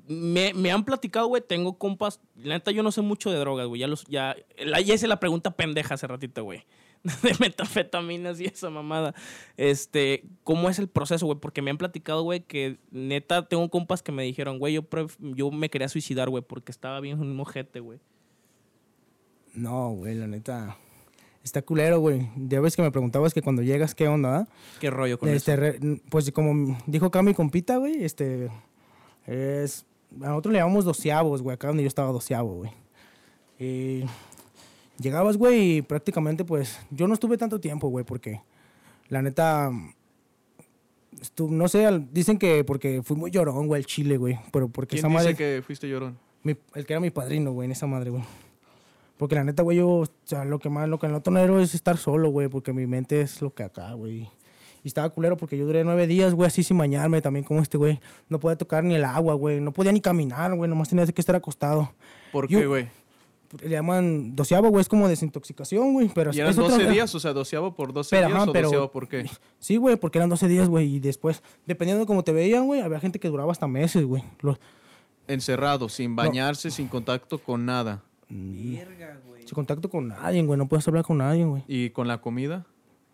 me, me han platicado, güey, tengo compas, la neta yo no sé mucho de drogas, güey, ya los, ya, la, ya hice la pregunta pendeja hace ratito, güey. De metanfetaminas y esa mamada. Este, ¿cómo es el proceso, güey? Porque me han platicado, güey, que neta tengo compas que me dijeron, güey, yo, yo me quería suicidar, güey, porque estaba bien un mojete, güey. No, güey, la neta. Está culero, güey. Ya ves que me preguntabas que cuando llegas, ¿qué onda? ¿Qué rollo con Este, eso? re- pues como dijo acá mi compita, güey, este es a nosotros le llamamos doceavos, güey, acá donde yo estaba doceavo, güey. Y llegabas, güey, y prácticamente pues yo no estuve tanto tiempo, güey, porque la neta no sé, dicen que porque fui muy llorón, güey, al chile, güey, pero porque ¿Quién esa dice madre que fuiste llorón? mi- el que era mi padrino, güey, en esa madre, güey. Porque la neta, güey, yo, o sea, lo que más, lo que no tolero es estar solo, güey, porque mi mente es lo que acá, güey. Y estaba culero porque yo duré nueve días, güey, así sin bañarme, también como este, güey. No podía tocar ni el agua, güey. No podía ni caminar, güey, nomás tenía que estar acostado. ¿Por Yo- qué, güey? Le llaman doceavo, güey, es como desintoxicación, güey. Pero ¿Y eran es otra- 12 días? O sea, doceavo por 12 Pero, días ajá, o pero- doceavo por qué? Sí, güey, porque eran 12 días, güey. Y después, dependiendo de cómo te veían, güey, había gente que duraba hasta meses, güey. Los- Encerrado, sin bañarse, sin contacto con nada. Verga, güey. Sin contacto con nadie, güey. No puedes hablar con nadie, güey. ¿Y con la comida?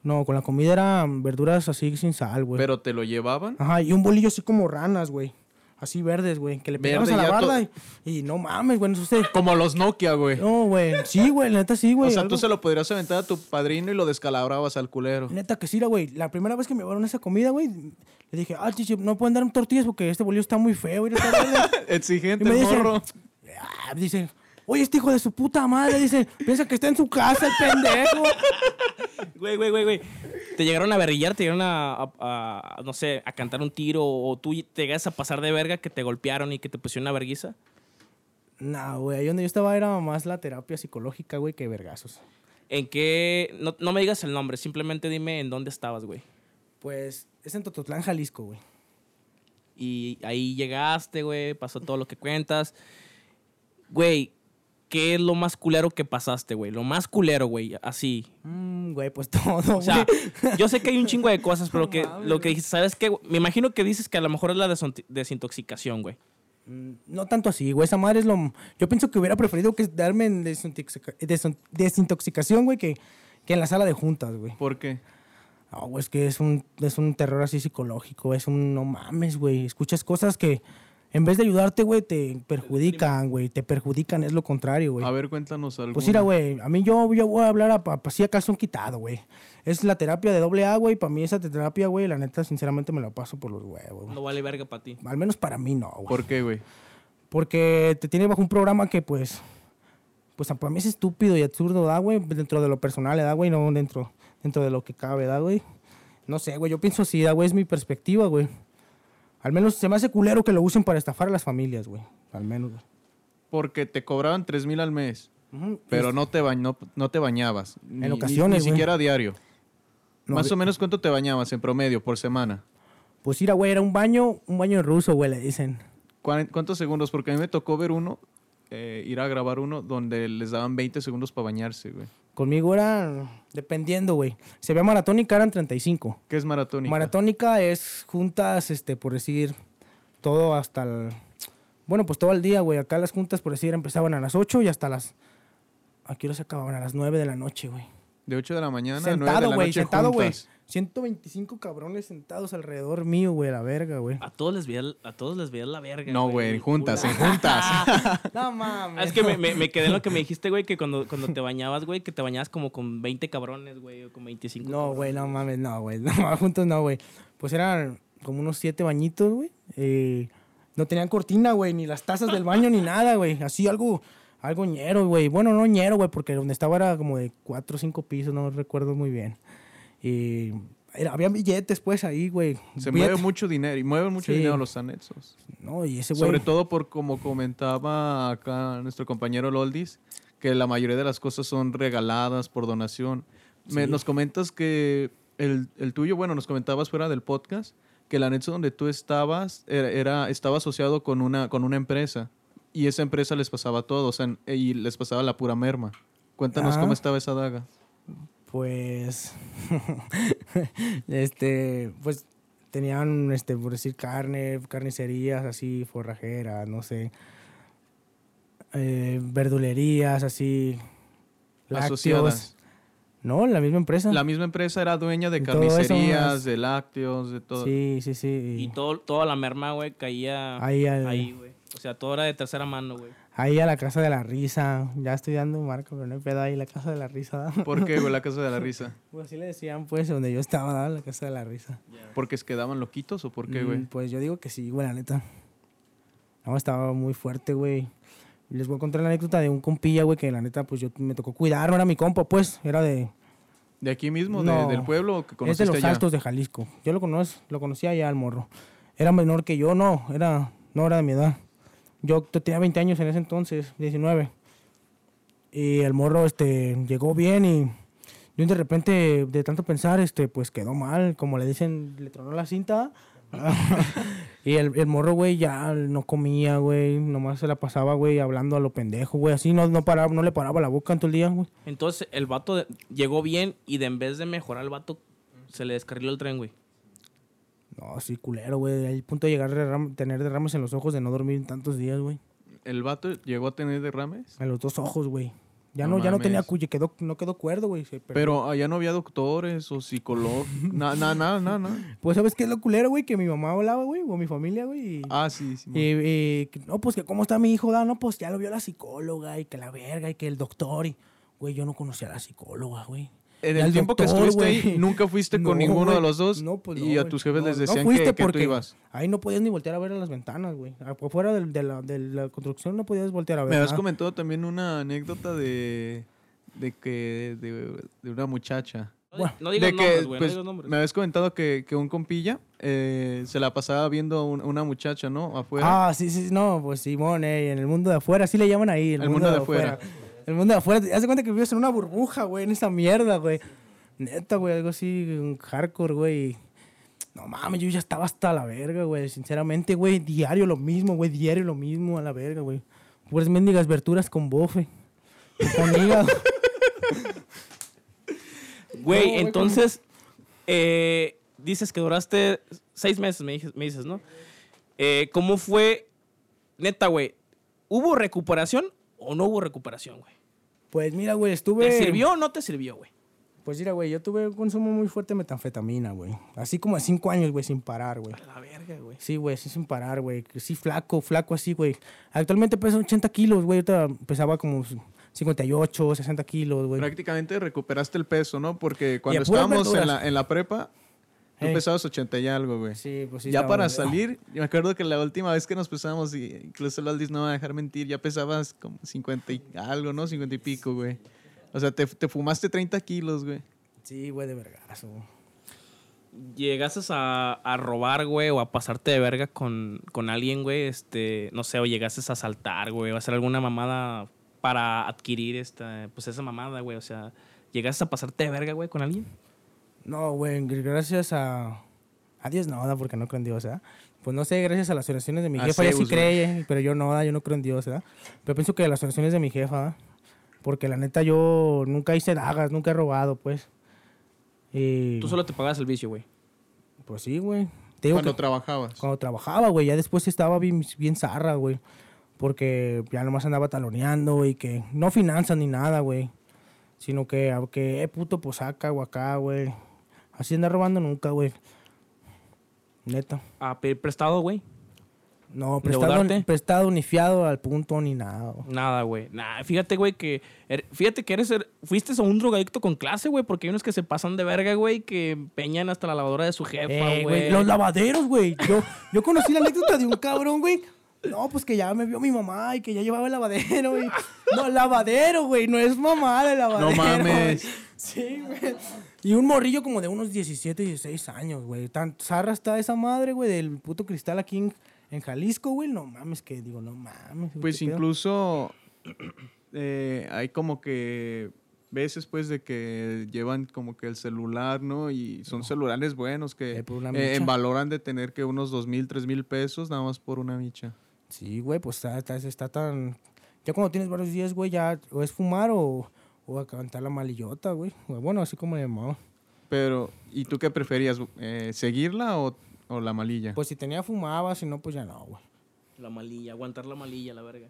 No, con la comida eran verduras así sin sal, güey. ¿Pero te lo llevaban? Ajá, y un bolillo así como ranas, güey. Así verdes, güey. Que le pegabas Verde a la barda y, y no mames, güey. No sé. Como los Nokia, güey. No, güey. Sí, güey. La neta sí, güey. o sea, algo- tú se lo podrías aventar a tu padrino y lo descalabrabas al culero. Neta que sí, güey. La primera vez que me llevaron esa comida, güey, le dije, ah, chichi, no pueden dar tortillas porque este bolillo está muy feo. y está verde". Exigente, Y me dicen- morro. Ah, dice, oye, este hijo de su puta madre, dice, piensa que está en su casa el pendejo. Güey, güey, güey, güey. ¿Te llegaron a berrillar? ¿Te llegaron a, a- a, no sé, a cantar un tiro? ¿O tú te llegas a pasar de verga que te golpearon y que te pusieron una verguiza? No, güey, ahí donde yo estaba era más la terapia psicológica, güey, que vergazos. ¿En qué? No, no me digas el nombre, simplemente dime en dónde estabas, güey. Pues es en Tototlán, Jalisco, güey. Y ahí llegaste, güey, pasó todo lo que cuentas. Güey, ¿qué es lo más culero que pasaste, güey? Lo más culero, güey, así. Mm, güey, pues todo, O sea, yo sé que hay un chingo de cosas, pero que, lo que dijiste, ¿sabes qué? Me imagino que dices que a lo mejor es la desintoxicación, güey. Mm, No tanto así, güey. Esa madre es lo. Yo pienso que hubiera preferido que darme en desintoxica- desin- desintoxicación, güey, que, que en la sala de juntas, güey. ¿Por qué? No, güey, es que es un, es un terror así psicológico. Es un no mames, güey. Escuchas cosas que en vez de ayudarte, güey, te perjudican, güey. Te perjudican, es lo contrario, güey. A ver, cuéntanos algo. Pues mira, güey, a mí yo, yo voy a hablar a, a, así a calzón quitado, güey. Es la terapia de doble A, güey. Para mí esa terapia, güey, la neta, sinceramente me la paso por los huevos. güey. No vale verga para ti. Al menos para mí no, güey. ¿Por qué, güey? Porque te tiene bajo un programa que, pues, pues para mí es estúpido y absurdo, ¿da, güey? Dentro de lo personal, ¿da, güey? No dentro, dentro de lo que cabe, ¿da, güey? No sé, güey, yo pienso así, ¿da, güey? Es mi perspectiva, güey. Al menos se me hace culero que lo usen para estafar a las familias, güey. Al menos, güey. Porque te cobraban 3 mil al mes, Ujú. pero Es- no te, ba- no, no te bañabas. Ni- ni- ocasiones, Ni, güey. siquiera a diario. no, Más de- o menos, ¿cuánto te bañabas en promedio por semana? Pues mira, güey, era un baño, un baño ruso, güey, le dicen. ¿Cuán- ¿Cuántos segundos? Porque a mí me tocó ver uno, eh, ir a grabar uno donde les daban 20 segundos para bañarse, güey. Conmigo era, dependiendo, güey. Se ve maratónica, eran 35. ¿Qué es maratónica? Maratónica es juntas, este, por decir, todo hasta el... Bueno, pues todo el día, güey. Acá las juntas, por decir, empezaban a las 8 y hasta las... Aquí no se acababan a las 9 de la noche, güey. De 8 de la mañana a 9 de Sentado, la güey, noche sentado, güey. Juntas. 125 cabrones sentados alrededor mío, güey, la verga, güey. A todos les veía, a todos les veía la verga. No, güey, en juntas, en juntas. no mames. es que me, me, me quedé en lo que me dijiste, güey, que cuando, cuando te bañabas, güey, que te bañabas como con 20 cabrones, güey, o con 25. No, güey, no mames, no, güey. No, juntos no, güey. Pues eran como unos siete bañitos, güey. Eh, no tenían cortina, güey, ni las tazas del baño, ni nada, güey. Así algo, algo ñero, güey. Bueno, no ñero, güey, porque donde estaba era como de cuatro o cinco pisos, no recuerdo muy bien. Y era- había billetes, pues, ahí, güey. Se Billete- mueve mucho dinero y mueven mucho Sí. dinero los anexos. No, y ese güey. Sobre todo por como comentaba acá nuestro compañero Loldis, que la mayoría de las cosas son regaladas por donación. Me- nos comentas que el, el tuyo, bueno, nos comentabas fuera del podcast, que el anexo donde tú estabas era, era- estaba asociado con una, con una empresa y esa empresa les pasaba todo, o sea, y les pasaba la pura merma. Cuéntanos Ah. cómo estaba esa daga. Pues, este, pues tenían, este, por decir, carne, carnicerías así, forrajeras, no sé, eh, verdulerías así, lácteos. Asociadas. No, la misma empresa. La misma empresa era dueña de eso carnicerías, más. de lácteos, de todo. Sí, sí, sí. Y todo, toda la merma, güey, caía Ahí, al- ahí, güey. O sea, todo era de tercera mano, güey. Ahí a la casa de la risa. Ya estoy dando marca, pero no hay pedo ahí, la casa de la risa. ¿Por qué, güey? La casa de la risa. Pues así le decían, pues, donde yo estaba, ¿da? la casa de la risa. ¿Porque se quedaban loquitos o por qué, Mm, güey? Pues yo digo que sí, güey, la neta. No, estaba muy fuerte, güey. Les voy a contar la anécdota de un compilla, güey, que la neta, pues yo me tocó cuidar, no era mi compa, pues, era de... ¿De aquí mismo? No. de- ¿Del pueblo que Es de conociste los allá? Altos de Jalisco. Yo lo conozco, lo conocía allá al morro. Era menor que yo, no, era, no era de mi edad. Yo tenía 20 años en ese entonces, 19. Y el morro, este, llegó bien y de, repente, de tanto pensar, este, pues quedó mal. Como le dicen, le tronó la cinta. y el, el morro, güey, ya no comía, güey. Nomás se la pasaba, güey, hablando a lo pendejo, güey. Así no, no, paraba, no le paraba la boca en todo el día, güey. Entonces, el vato llegó bien y de en vez de mejorar el vato, se le descarriló el tren, güey. No, sí, culero, güey. Al punto de llegar a derram- tener derrames en los ojos de no dormir en tantos días, güey. ¿El vato llegó a tener derrames? En los dos ojos, güey. Ya No no, ya no tenía cuye, quedó, no quedó cuerdo, güey. Pero allá no había doctores o psicólogos. Nada, nada, nada, nada. Na. Pues, ¿sabes qué es lo culero, güey? Que mi mamá hablaba, güey, o mi familia, güey. Ah, sí, sí. y- y que, no, pues, que cómo está mi hijo, da, no, pues, ya lo vio la psicóloga y que la verga y que el doctor y, güey, yo no conocía a la psicóloga, güey. En el tiempo que doctor, estuviste ahí, nunca fuiste con No, ninguno de los dos. No, pues, no, y a tus jefes No, les no decían fuiste que, que tú ibas. Ahí no podías ni voltear a ver a las ventanas, güey. Afuera de, la, de la construcción no podías voltear a ver. Me habías comentado también una anécdota de, de que de, de una muchacha. No, Bueno, no digas de que, nombres, güey, pues, no digas nombres. me habías comentado que, que un compilla eh, se la pasaba viendo a un- una muchacha, ¿no? Afuera. Ah, sí, sí, no, pues Simón, eh, en el mundo de afuera, así le llaman ahí. El mundo de afuera. El mundo de afuera. Haz de cuenta que vives en una burbuja, güey, en esa mierda, güey. Neta, güey, algo así, un hardcore, güey. No mames, yo ya estaba hasta la verga, güey. Sinceramente, güey, diario lo mismo, güey, diario lo mismo, a la verga, güey. Puras mendigas verturas con bofe. Con hígado. Güey, No, entonces, eh, dices que duraste seis meses, me dices, me dices ¿no? Eh, ¿Cómo fue? Neta, güey, ¿hubo recuperación o no hubo recuperación, güey? Pues mira, güey, estuve. ¿Te sirvió o no te sirvió, güey? Pues mira, güey, yo tuve un consumo muy fuerte de metanfetamina, güey. Así como de cinco años, güey, sin parar, güey. A la verga, güey. Sí, güey, sí sin parar, güey. Sí, flaco, flaco así, güey. Actualmente pesa 80 kilos, güey. Ahorita pesaba como 58, 60 kilos, güey. Prácticamente recuperaste el peso, ¿no? Porque cuando a estábamos en la, en la prepa, tú Ey. pesabas 80 y algo, güey. Sí, pues sí. ya para salir, yo me acuerdo que la última vez que nos pesamos, y incluso el Aldis no va a dejar mentir, ya pesabas como 50 y algo, ¿no? 50 y pico, güey. O sea, te, te fumaste 30 kilos, güey. Sí, güey, de vergazo. güey. Llegaste a, a robar, güey, o a pasarte de verga con, con alguien, güey, este, no sé, o llegaste a asaltar, güey, o a hacer alguna mamada para adquirir esta, pues esa mamada, güey, o sea, ¿llegaste a pasarte de verga, güey, con alguien? No, güey, gracias a... A Dios no, da, porque no creo en Dios, ¿verdad? Pues no sé, gracias a las oraciones de mi A jefa, ella sí cree, pero yo no, da, yo no creo en Dios, ¿verdad? Pero pienso que las oraciones de mi jefa. Porque la neta yo nunca hice dagas, nunca he robado, pues. Y... Tú solo te pagas el vicio, güey. Pues sí, güey. Cuando que- trabajabas. Cuando trabajaba, güey, ya después estaba bien, bien zarra, güey. Porque ya nomás andaba taloneando y que no finanzas ni nada, güey. Sino que, que eh, puto, pues acá o acá, güey. Así andar robando nunca, güey. Neta. A pedir prestado, güey. No, prestado, ¿Endeudarte? prestado ni fiado al punto ni nada. güey. Nada, güey. Nah, fíjate, güey, que. er- Fíjate que eres. er- fuiste a un drogadicto con clase, güey, porque hay unos que se pasan de verga, güey, que empeñan hasta la lavadora de su jefa, Eh, güey. güey, los lavaderos, güey. Yo, yo conocí la anécdota de un cabrón, güey. No, pues que ya me vio mi mamá y que ya llevaba el lavadero, güey. No, lavadero, güey. No es mamá de lavadero. No mames. güey. Sí, güey. Y un morrillo como de unos 17, 16 años, güey. Tan zarra está esa madre, güey, del puto cristal aquí en, en Jalisco, güey. No mames, que digo, no mames. Pues incluso eh, hay como que veces pues de que llevan como que el celular, ¿no? Y son celulares buenos que Eh, eh, en micha. valor han de tener que unos dos mil, tres mil pesos nada más por una micha. Sí, güey, pues está, está, está tan... Ya cuando tienes varios días, güey, ya o es fumar o, o a cantar la malillota, güey. Bueno, así como le llamaba. Pero, ¿y tú qué preferías? Eh, ¿Seguirla o, o la malilla? Pues si tenía fumaba, si no, pues ya no, güey. La malilla, aguantar la malilla, la verga.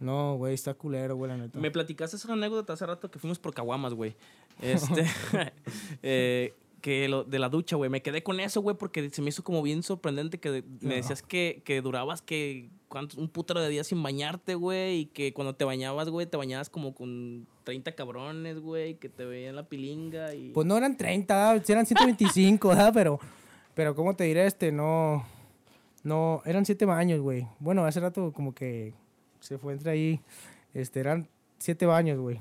No, güey, está culero, güey, la neta. Me platicaste esa anécdota hace rato que fuimos por caguamas, güey. Este. eh, que lo, de la ducha, güey. Me quedé con eso, güey, porque se me hizo como bien sorprendente que de- me decías que, que durabas que cuántos- un putero de días sin bañarte, güey. Y que cuando te bañabas, güey, te bañabas como con 30 cabrones, güey, que te veían la pilinga y. Pues no eran 30, ¿verdad? Sí eran 125, ¿verdad? Pero, pero ¿cómo te diré? Este, no... No, eran 7 baños, güey. Bueno, hace rato como que se fue entre ahí. Este, eran 7 baños, güey.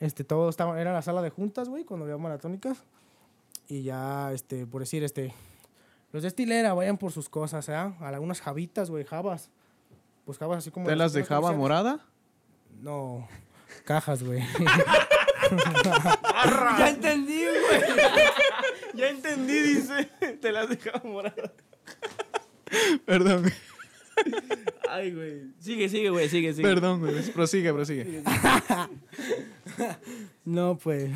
Este, todo estaba... Era la sala de juntas, güey, cuando había maratónicas. Y ya, este, por decir, este... Los de estilera vayan por sus cosas, ¿eh? Algunas jabitas, güey, jabas. Pues jabas así como... ¿Te las dejaba morada? No, cajas, güey. ya entendí, güey. ya entendí, dice. Te las dejaba moradas. Perdón, güey. Ay, güey. Sigue, sigue, güey, sigue, sigue. Perdón, güey. Prosigue, prosigue. no, pues...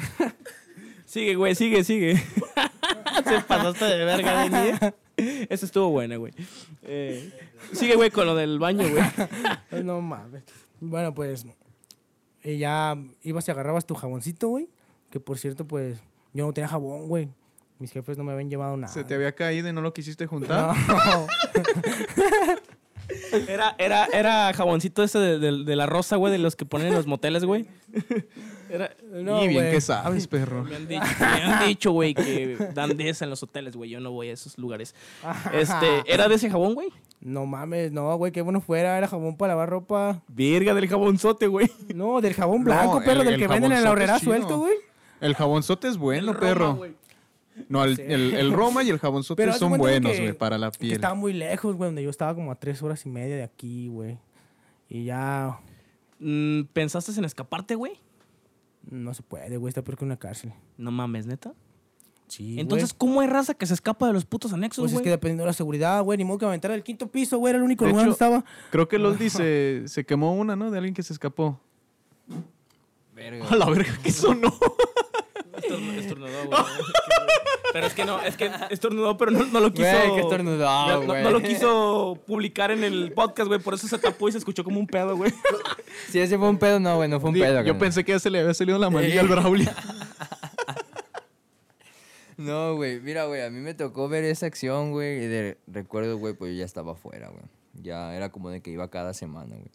Sigue, güey, sigue, sigue. Se pasaste de verga, Denny. ¿eh? Esa estuvo buena, güey. Eh, sigue, güey, con lo del baño, güey. No mames. Bueno, pues. Y ya ibas y agarrabas tu jaboncito, güey. Que por cierto, pues. Yo no tenía jabón, güey. Mis jefes no me habían llevado nada. ¿Se te había caído y no lo quisiste juntar? No. Era, era, era jaboncito ese de, de- de la rosa, güey, de los que ponen en los moteles, güey. Era, no, y bien güey. que sabes, perro. me han dicho, me han dicho, güey, que dan de esa en los hoteles, güey. Yo no voy a esos lugares. Este, ¿era de ese jabón, güey? No mames, no, güey, qué bueno fuera. Era jabón para lavar ropa. Virga del jabonzote, güey. No, del jabón No, blanco, el- perro, del el que venden en la horrera suelto, güey. El jabonzote es bueno, El perro. Roma. No, el, el- el Roma y el haz de son buenos, güey, para la Que piel. estaba muy lejos, güey, donde yo estaba como a tres horas y media de aquí, güey. Y ya. Mm, ¿Pensaste en escaparte, güey? No se puede, güey, está peor que una cárcel. No mames, neta. Sí. Entonces. ¿cómo hay raza que se escapa de los putos anexos, Pues es que dependiendo de la seguridad, güey, ni modo que aventar del quinto piso, güey, era el único De lugar donde estaba. Creo que Loldi se, se quemó una, ¿no? De alguien que se escapó. Verga. A la verga, que sonó. Estorn- Estornudó, güey. Pero es que no, es que estornudó, pero no, no lo quiso. Güey, que estornudó, no, güey. no lo quiso publicar en el podcast, güey. Por eso se tapó y se escuchó como un pedo, güey. Si ese fue un pedo, no, güey, no fue un pedo. Yo pensé que ya se le había salido la manilla al Braulio. No, güey, mira, güey, a mí me tocó ver esa acción, güey, y de recuerdo, güey, pues yo ya estaba afuera, güey. Ya era como de que iba cada semana, güey.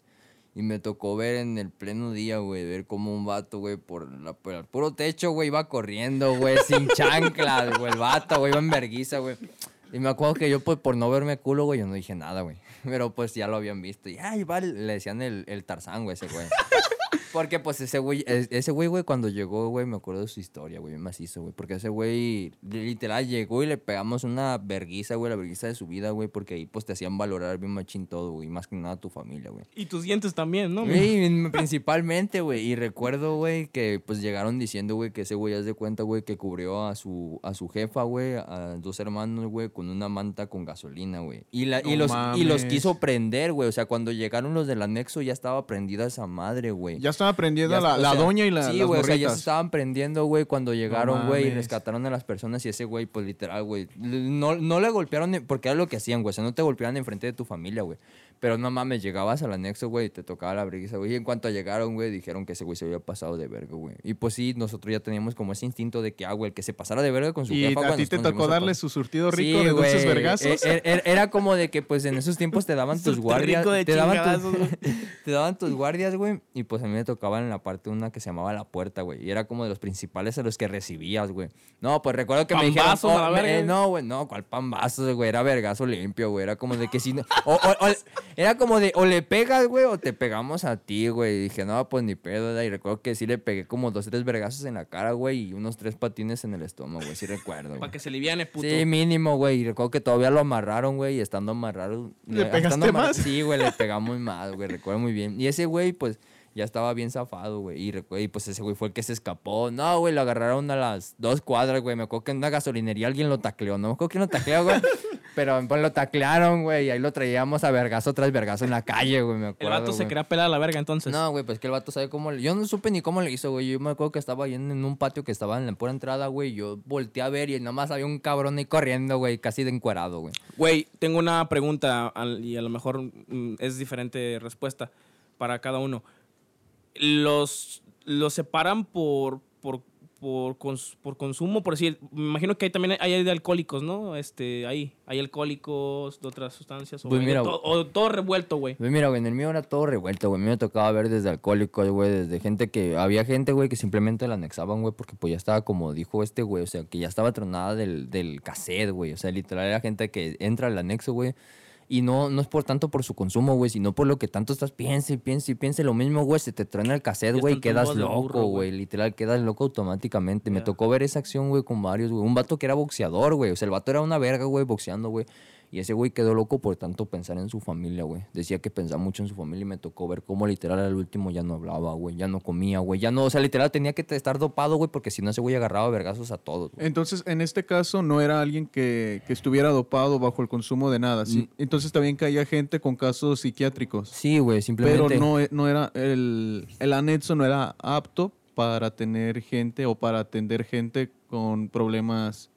Y me tocó ver en el pleno día, güey, ver como un vato, güey, por, la- por el puro techo, güey, iba corriendo, güey, sin chanclas, güey, el vato, güey, iba en verguiza, güey. Y me acuerdo que yo, pues, por no verme culo, güey, yo no dije nada, güey. Pero, pues, ya lo habían visto. Y, ay, va, le decían el, el Tarzán, güey, ese güey. Porque, pues, ese güey, es- ese güey, güey, cuando llegó, güey, me acuerdo de su historia, güey, bien macizo, güey. Porque ese güey, literal, llegó y le pegamos una verguiza, güey, la verguiza de su vida, güey. Porque ahí, pues, te hacían valorar bien machín todo, güey. Más que nada tu familia, güey. Y tus dientes también, ¿no? Sí, principalmente, güey. Y recuerdo, güey, que pues llegaron diciendo, güey, que ese güey, haz de cuenta, güey, que cubrió a su, a su jefa, güey, a dos hermanos, güey, con una manta con gasolina, güey. Y, la, y, los, y los quiso prender, güey. O sea, cuando llegaron los del anexo ya estaba prendida esa madre, güey. Ya estaba prendiendo Ya, la, o la sea, doña y la, Sí, güey, o sea, ya se estaban prendiendo, güey, cuando llegaron, güey, y rescataron a las personas y ese güey, pues literal, güey, no, no le golpearon, porque era lo que hacían, güey, o sea, no te golpeaban enfrente de tu familia, güey. Pero no mames, llegabas al anexo, güey, y te tocaba la brisa, güey. Y en cuanto llegaron, güey, dijeron que ese güey se había pasado de verga, güey. Y pues sí, nosotros ya teníamos como ese instinto de que, ah, güey, el que se pasara de verga con su Y jefa, a güey, ti te tocó a darle su surtido Sí, rico de dulces vergazos. e- e- Era, como de que, pues, en esos tiempos te daban tus guardias. rico de Te daban, tus- te daban tus guardias, güey. Y pues a mí me tocaba en la parte una que se llamaba La Puerta, güey. Y era como de los principales a los que recibías, güey. No, pues recuerdo que me dijeron... A oh, eh, no, güey, no, ¿cuál pambazos, güey? Era vergazo limpio, güey. Era como de que si no... o- o- o- era como de, o le pegas, güey, o te pegamos a ti, güey. Y dije, no, pues ni pedo, ¿verdad? Y recuerdo que sí le pegué como dos, tres vergazos en la cara, güey. Y unos tres patines en el estómago, güey. Sí recuerdo, güey. Para que se liviane, puto. Sí, mínimo, güey. Y recuerdo que todavía lo amarraron, güey. Y estando amarrado. ¿Le eh, pegaste más? Sí, güey, le pegamos más, güey. Recuerdo muy bien. Y ese güey, pues, ya estaba bien zafado, güey. Y, y, pues ese güey fue el que se escapó. No, güey, lo agarraron a las dos cuadras, güey. Me acuerdo que en una gasolinería alguien lo tacleó. No me acuerdo quién lo tacleó, güey. Pero pues lo taclearon, güey. Y ahí lo traíamos a vergazo tras vergazo en la calle, güey. Me El acuerdo. vato se quería pelar a la verga entonces. No, güey, pues que el vato sabe cómo le... Yo no supe ni cómo le hizo, güey. Yo me acuerdo que estaba ahí en, en un patio que estaba en la pura entrada, güey. Yo volteé a ver y nomás había un cabrón ahí corriendo, güey, casi de encuerado, güey. Güey, tengo una pregunta y a lo mejor mm, es diferente respuesta para cada uno. Los, los separan por, por, por, cons- por consumo, por decir, me imagino que hay también hay de alcohólicos, ¿no? Este, ahí, hay alcohólicos de otras sustancias o, Pues hay de mira, to- o todo revuelto, güey. Pues mira, güey, en el mío era todo revuelto, güey. A mí me tocaba ver desde alcohólicos, güey, desde gente que... Había gente, güey, que simplemente la anexaban, güey, porque pues ya estaba como dijo este, güey, o sea, que ya estaba tronada del, del cassette, güey. O sea, literal era gente que entra al anexo, güey. Y no, no es por tanto por su consumo, güey, sino por lo que tanto estás piense y piense y piense lo mismo, güey. Se te truena el cassette, güey, y quedas loco, güey. Literal, quedas loco automáticamente. Me tocó ver esa acción, güey, con varios, güey. Un vato que era boxeador, güey. O sea, el vato era una verga, güey, boxeando, güey. Y ese güey quedó loco por tanto pensar en su familia, güey. Decía que pensaba mucho en su familia y me tocó ver cómo literal al último ya no hablaba, güey. Ya no comía, güey. Ya no, o sea, literal tenía que estar dopado, güey, porque si no ese güey agarraba vergazos a todos. güey. Entonces, en este caso, no era alguien que, que estuviera dopado bajo el consumo de nada. ¿sí? Entonces, también caía gente con casos psiquiátricos. Sí, güey, simplemente. Pero no, no era, el, el anexo no era apto para tener gente o para atender gente con problemas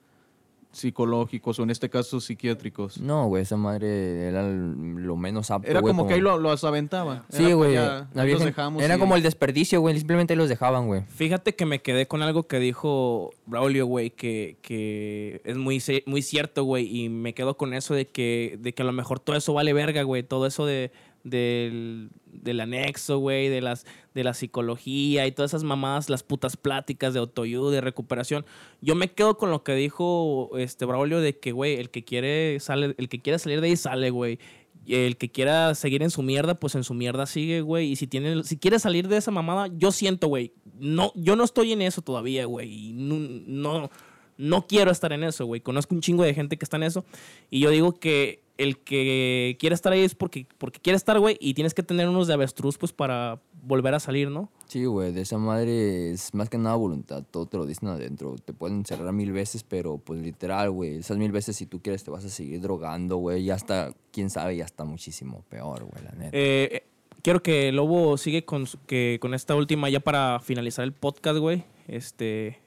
psicológicos o en este caso psiquiátricos. No, güey, esa madre era lo menos apto, Era güey, como que ahí lo, los aventaban. Sí, Era, güey. pues, ya, los dejamos Era y- como el desperdicio, güey. Simplemente ahí los dejaban, güey. Fíjate que me quedé con algo que dijo Braulio, güey, que, que es muy, muy cierto, güey, y me quedo con eso de que, de que a lo mejor todo eso vale verga, güey, todo eso de, del, del anexo, güey, de, las, de la psicología y todas esas mamadas, las putas pláticas de autoayuda, de recuperación. Yo me quedo con lo que dijo este Braulio de que, güey, el que quiere sale, el que quiera salir de ahí sale, güey. El que quiera seguir en su mierda, pues en su mierda sigue, güey. Y si tiene, si quiere salir de esa mamada, yo siento, güey. No, yo no estoy en eso todavía, güey. No, no, no quiero estar en eso, güey. Conozco un chingo de gente que está en eso. Y yo digo que el que quiere estar ahí es porque, porque quiere estar, güey. Y tienes que tener unos de avestruz, pues, para volver a salir, ¿no? Sí, güey, de esa madre es más que nada voluntad, todo te lo dicen adentro. Te pueden cerrar mil veces, pero pues literal, güey, esas mil veces si tú quieres te vas a seguir drogando, güey, y hasta, quién sabe, ya está muchísimo peor, güey, la neta. Eh, eh, quiero que Lobo sigue con, que, con esta última ya para finalizar el podcast, güey. Este, eh,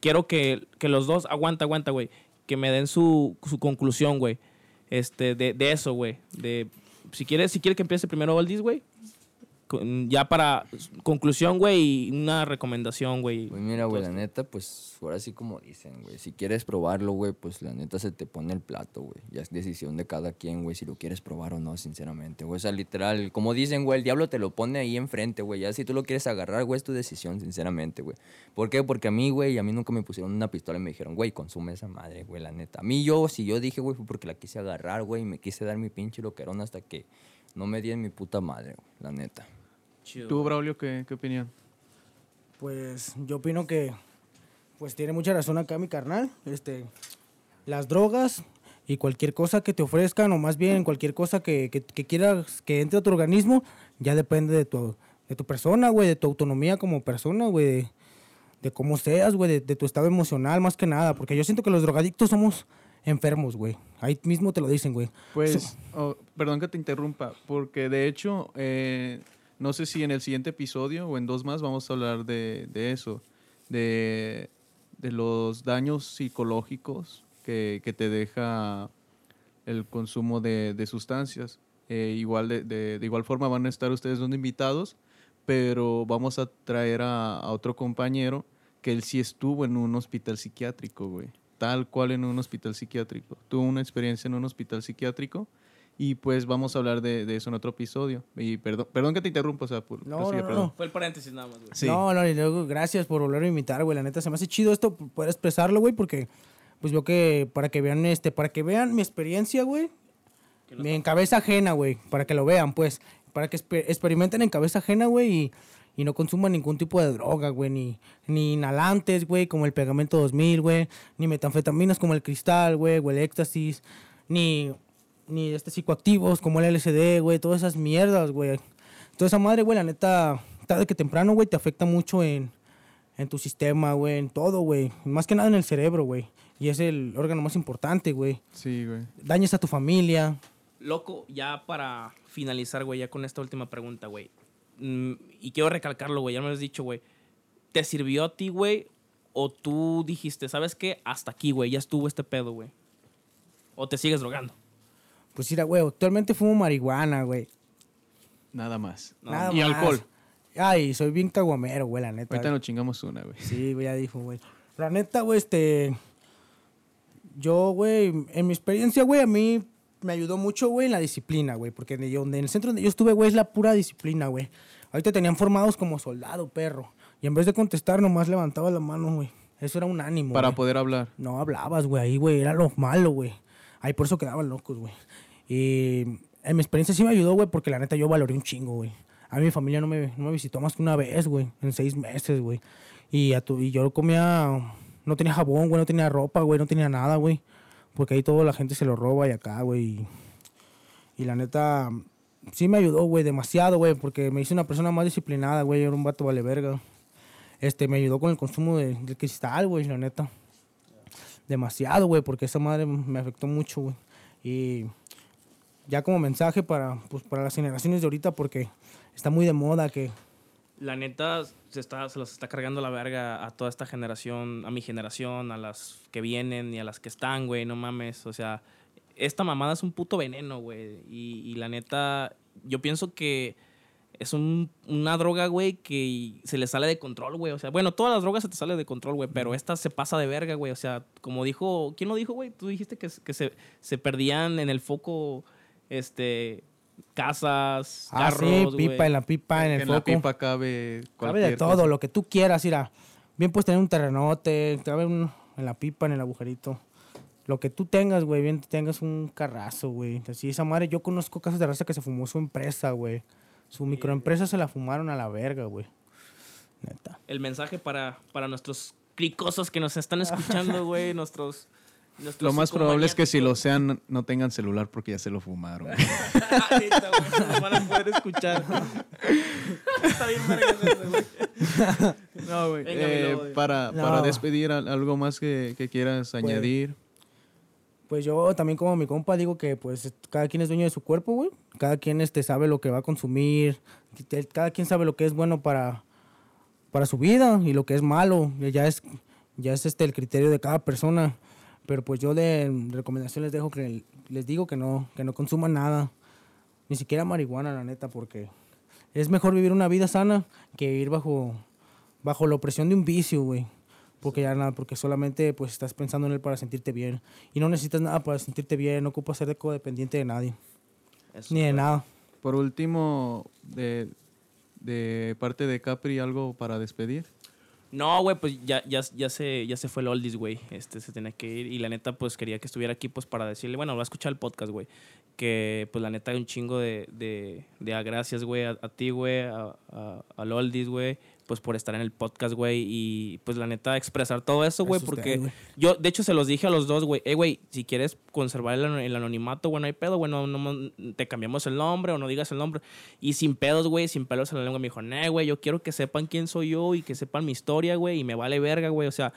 quiero que, que los dos, aguanta, aguanta, güey, que me den su, su conclusión, güey. Este, de, de eso, güey. De, si quieres, si quiere que empiece primero Oldis, güey. Ya para conclusión, güey, y una recomendación, güey. Pues mira, güey, la neta, pues ahora sí como dicen, güey, si quieres probarlo, güey, pues la neta se te pone el plato, güey. Ya es decisión de cada quien, güey, si lo quieres probar o no, sinceramente, güey. O sea, literal, como dicen, güey, el diablo te lo pone ahí enfrente, güey. Ya si tú lo quieres agarrar, güey, es tu decisión, sinceramente, güey. ¿Por qué? Porque a mí, güey, a mí nunca me pusieron una pistola y me dijeron, güey, consume esa madre, güey, la neta. A mí yo, si yo dije, güey, fue porque la quise agarrar, güey, y me quise dar mi pinche loquerón hasta que no me di en mi puta madre, güey, la neta. Chido. ¿Tú, Braulio, qué, qué opinión? Pues yo opino que pues tiene mucha razón acá mi carnal. Este, las drogas y cualquier cosa que te ofrezcan, o más bien cualquier cosa que, que, que quieras que entre a tu organismo, ya depende de tu, de tu persona, güey, de tu autonomía como persona, güey, de, de cómo seas, güey, de, de tu estado emocional más que nada. Porque yo siento que los drogadictos somos enfermos, güey. Ahí mismo te lo dicen, güey. Pues, oh, perdón que te interrumpa, porque de hecho, eh, no sé si en el siguiente episodio o en dos más vamos a hablar de, de eso, de, de los daños psicológicos que, que te deja el consumo de, de sustancias. Eh, igual de, igual forma van a estar ustedes dos invitados, pero vamos a traer a, a otro compañero que él sí estuvo en un hospital psiquiátrico, güey. Tal cual en un hospital psiquiátrico. Tuvo una experiencia en un hospital psiquiátrico y pues vamos a hablar de, de eso en otro episodio. Y perdón, perdón que te interrumpa, o sea, por, No, prosigue, no, perdón. no. Fue el paréntesis nada más, güey. Sí. No, no, y luego gracias por volver a invitar, güey. La neta se me hace chido esto, poder expresarlo, güey, porque pues veo que para que vean este, para que vean mi experiencia, güey. mi en cabeza ajena, güey, para que lo vean, pues, para que exper- experimenten en cabeza ajena, güey, y, y no consuman ningún tipo de droga, güey, ni, ni inhalantes, güey, como el pegamento 2000, güey, ni metanfetaminas como el cristal, güey, o el éxtasis, ni, ni este psicoactivos como el LSD, güey, todas esas mierdas, güey. Toda esa madre, güey, la neta, tarde que temprano, güey, te afecta mucho en, en tu sistema, güey, en todo, güey. Más que nada en el cerebro, güey. Y es el órgano más importante, güey. Sí, güey. Dañas a tu familia. Loco, ya para finalizar, güey, ya con esta última pregunta, güey. Mm, y quiero recalcarlo, güey, ya me lo has dicho, güey. ¿Te sirvió a ti, güey? ¿O tú dijiste, ¿sabes qué? Hasta aquí, güey, ya estuvo este pedo, güey. ¿O te sigues drogando? Pues mira, güey, actualmente fumo marihuana, güey. Nada más. Nada y más. alcohol. Ay, soy bien caguamero, güey, la neta. Ahorita nos chingamos una, güey. Sí, güey, ya dijo, güey. La neta, güey, este. Yo, güey, en mi experiencia, güey, a mí me ayudó mucho, güey, la disciplina, güey. Porque en el, donde- en el centro donde yo estuve, güey, es la pura disciplina, güey. Ahorita tenían formados como soldado, perro. Y en vez de contestar, nomás levantaba la mano, güey. Eso era un ánimo. Para güey. poder hablar. No hablabas, güey, ahí, güey, era lo malo, güey. Ahí por eso quedaban locos, güey. Y en mi experiencia sí me ayudó, güey, porque la neta yo valoré un chingo, güey. A mí mi familia no me, no me visitó más que una vez, güey, en seis meses, güey. Y, a tu- y yo comía, no tenía jabón, güey, no tenía ropa, güey, no tenía nada, güey. Porque ahí toda la gente se lo roba y acá, güey. Y, la neta, sí me ayudó, güey, demasiado, güey, porque me hice una persona más disciplinada, güey. Era un vato vale verga. Este, me ayudó con el consumo de, del cristal, güey, la neta demasiado, güey, porque esa madre me afectó mucho, güey. Y ya como mensaje para, pues, para las generaciones de ahorita, porque está muy de moda que... La neta se, está, se los está cargando la verga a toda esta generación, a mi generación, a las que vienen y a las que están, güey, no mames. O sea, esta mamada es un puto veneno, güey. Y, y la neta, yo pienso que es un- una droga, güey, que se le sale de control, güey. O sea, bueno, todas las drogas se te salen de control, güey, pero esta se pasa de verga, güey. O sea, como dijo, ¿quién lo dijo, güey? Tú dijiste que, que se, se perdían en el foco, este, casas, Ah, carros, sí, güey. pipa, en la pipa, en el en foco. la pipa cabe cabe de todo, cosa. lo que tú quieras, mira. Bien puedes tener un terrenote, cabe un- en la pipa, en el agujerito. Lo que tú tengas, güey, bien tengas un carrazo, güey. Así, esa madre, yo conozco casas de raza que se fumó su empresa, güey. Su microempresa se la fumaron a la verga, güey. Neta. el mensaje para, para nuestros cricosos que nos están escuchando, güey, nuestros, nuestros Lo más probable es que si lo sean no tengan celular porque ya se lo fumaron. Ah, neta, güey, nos van a poder escuchar. Está bien güey. No, güey. Eh, para, No. para despedir, al- algo más que, que quieras añadir. Pues yo también como mi compa digo que pues cada quien es dueño de su cuerpo, güey. Cada quien este sabe lo que va a consumir. Cada quien sabe lo que es bueno para, para su vida y lo que es malo. Ya es, ya es este el criterio de cada persona. Pero pues yo de recomendación les digo que no, que no consuman nada. Ni siquiera marihuana, la neta, porque es mejor vivir una vida sana que vivir bajo, bajo la opresión de un vicio, güey. Porque ya nada, porque solamente pues estás pensando en él para sentirte bien. Y no necesitas nada para sentirte bien, no ocupas ser codependiente de nadie. Eso, Ni de nada. Por último, de, de parte de Capri, algo para despedir. No, güey, pues ya, ya, ya, se, ya se fue el Oldies, güey. Este se tenía que ir. Y la neta, pues quería que estuviera aquí, pues para decirle, bueno, va a escuchar el podcast, güey. Que, pues la neta, hay un chingo de, de, de gracias, güey, a, a ti, güey, a, a, al Oldies, güey, pues por estar en el podcast, güey. Y, pues la neta, expresar todo eso, güey, usted, porque yo, de hecho, se los dije a los dos, güey. Eh, güey, si quieres conservar el, an- el anonimato, güey, no hay pedo, güey. No, no- te cambiamos el nombre o no digas el nombre. Y sin pedos, güey, sin pelos en la lengua, me dijo, nah, güey, yo quiero que sepan quién soy yo y que sepan mi historia, güey. Y me vale verga, güey. O sea,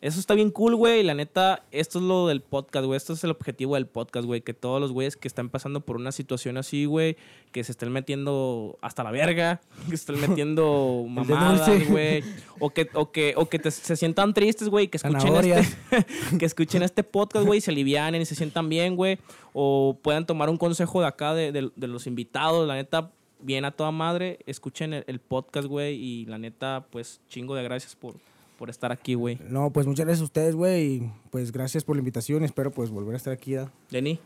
Eso está bien cool, güey. La neta, esto es lo del podcast, güey. Esto es el objetivo del podcast, güey. Que todos los güeyes que están pasando por una situación así, güey, que se estén metiendo hasta la verga, que se estén metiendo mamadas, güey. O que, o que, o que te- se sientan tristes, güey, que escuchen este, que escuchen este podcast, güey, y se alivianen y se sientan bien, güey. O puedan tomar un consejo de acá de, de- de los invitados. La neta, bien a toda madre. Escuchen el, el podcast, güey. Y la neta, pues, chingo de gracias por, por estar aquí, güey. No, pues muchas gracias a ustedes, güey. y, Pues gracias por la invitación. Espero pues volver a estar aquí. ¿da? Denny,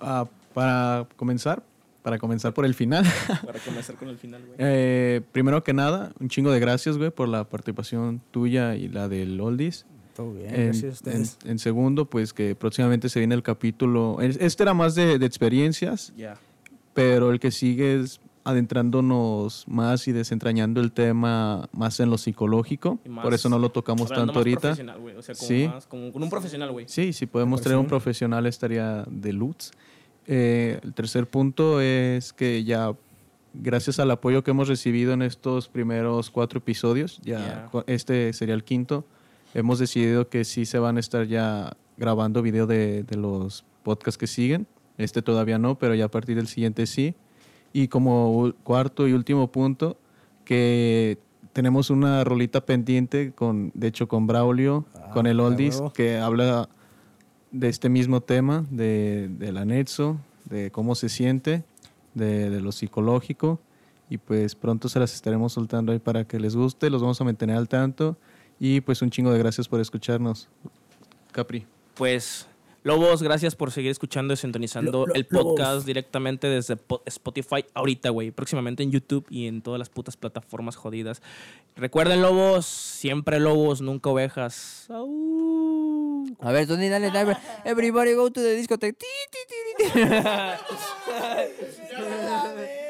Ah, para comenzar, para comenzar por el final. para comenzar con el final, güey. Eh, primero que nada, un chingo de gracias, güey, por la participación tuya y la del Oldies. Todo bien, En, gracias a ustedes. en- en segundo, pues que próximamente se viene el capítulo. es- Este era más de, de experiencias, Ya. pero el que sigue es adentrándonos más y desentrañando el tema más en lo psicológico. Más- Por eso no lo tocamos tanto más ahorita. profesional, güey. O sea, como, Sí. más, como con un profesional, güey. Sí, si podemos tener un profesional estaría de luz. Eh, el tercer punto es que ya, gracias al apoyo que hemos recibido en estos primeros cuatro episodios, ya este sería el quinto, hemos decidido que sí se van a estar ya grabando video de, de los podcasts que siguen. Este todavía no, pero ya a partir del siguiente sí. Y como cuarto y último punto, que tenemos una rolita pendiente con, de hecho, con Braulio, Ah, con el Oldies, que habla de este mismo tema, de, del anexo, de cómo se siente, de, de lo psicológico. Y pues pronto se las estaremos soltando ahí para que les guste, los vamos a mantener al tanto. Y pues un chingo de gracias por escucharnos. Capri. Pues, Lobos, gracias por seguir escuchando y sintonizando Lo- lo- el podcast Lobos. directamente desde po- Spotify ahorita, güey. Próximamente en YouTube y en todas las putas plataformas jodidas. Recuerden, Lobos, siempre Lobos, nunca ovejas. Au. A ver, Tony, dale, dale. Everybody go to the discotheque.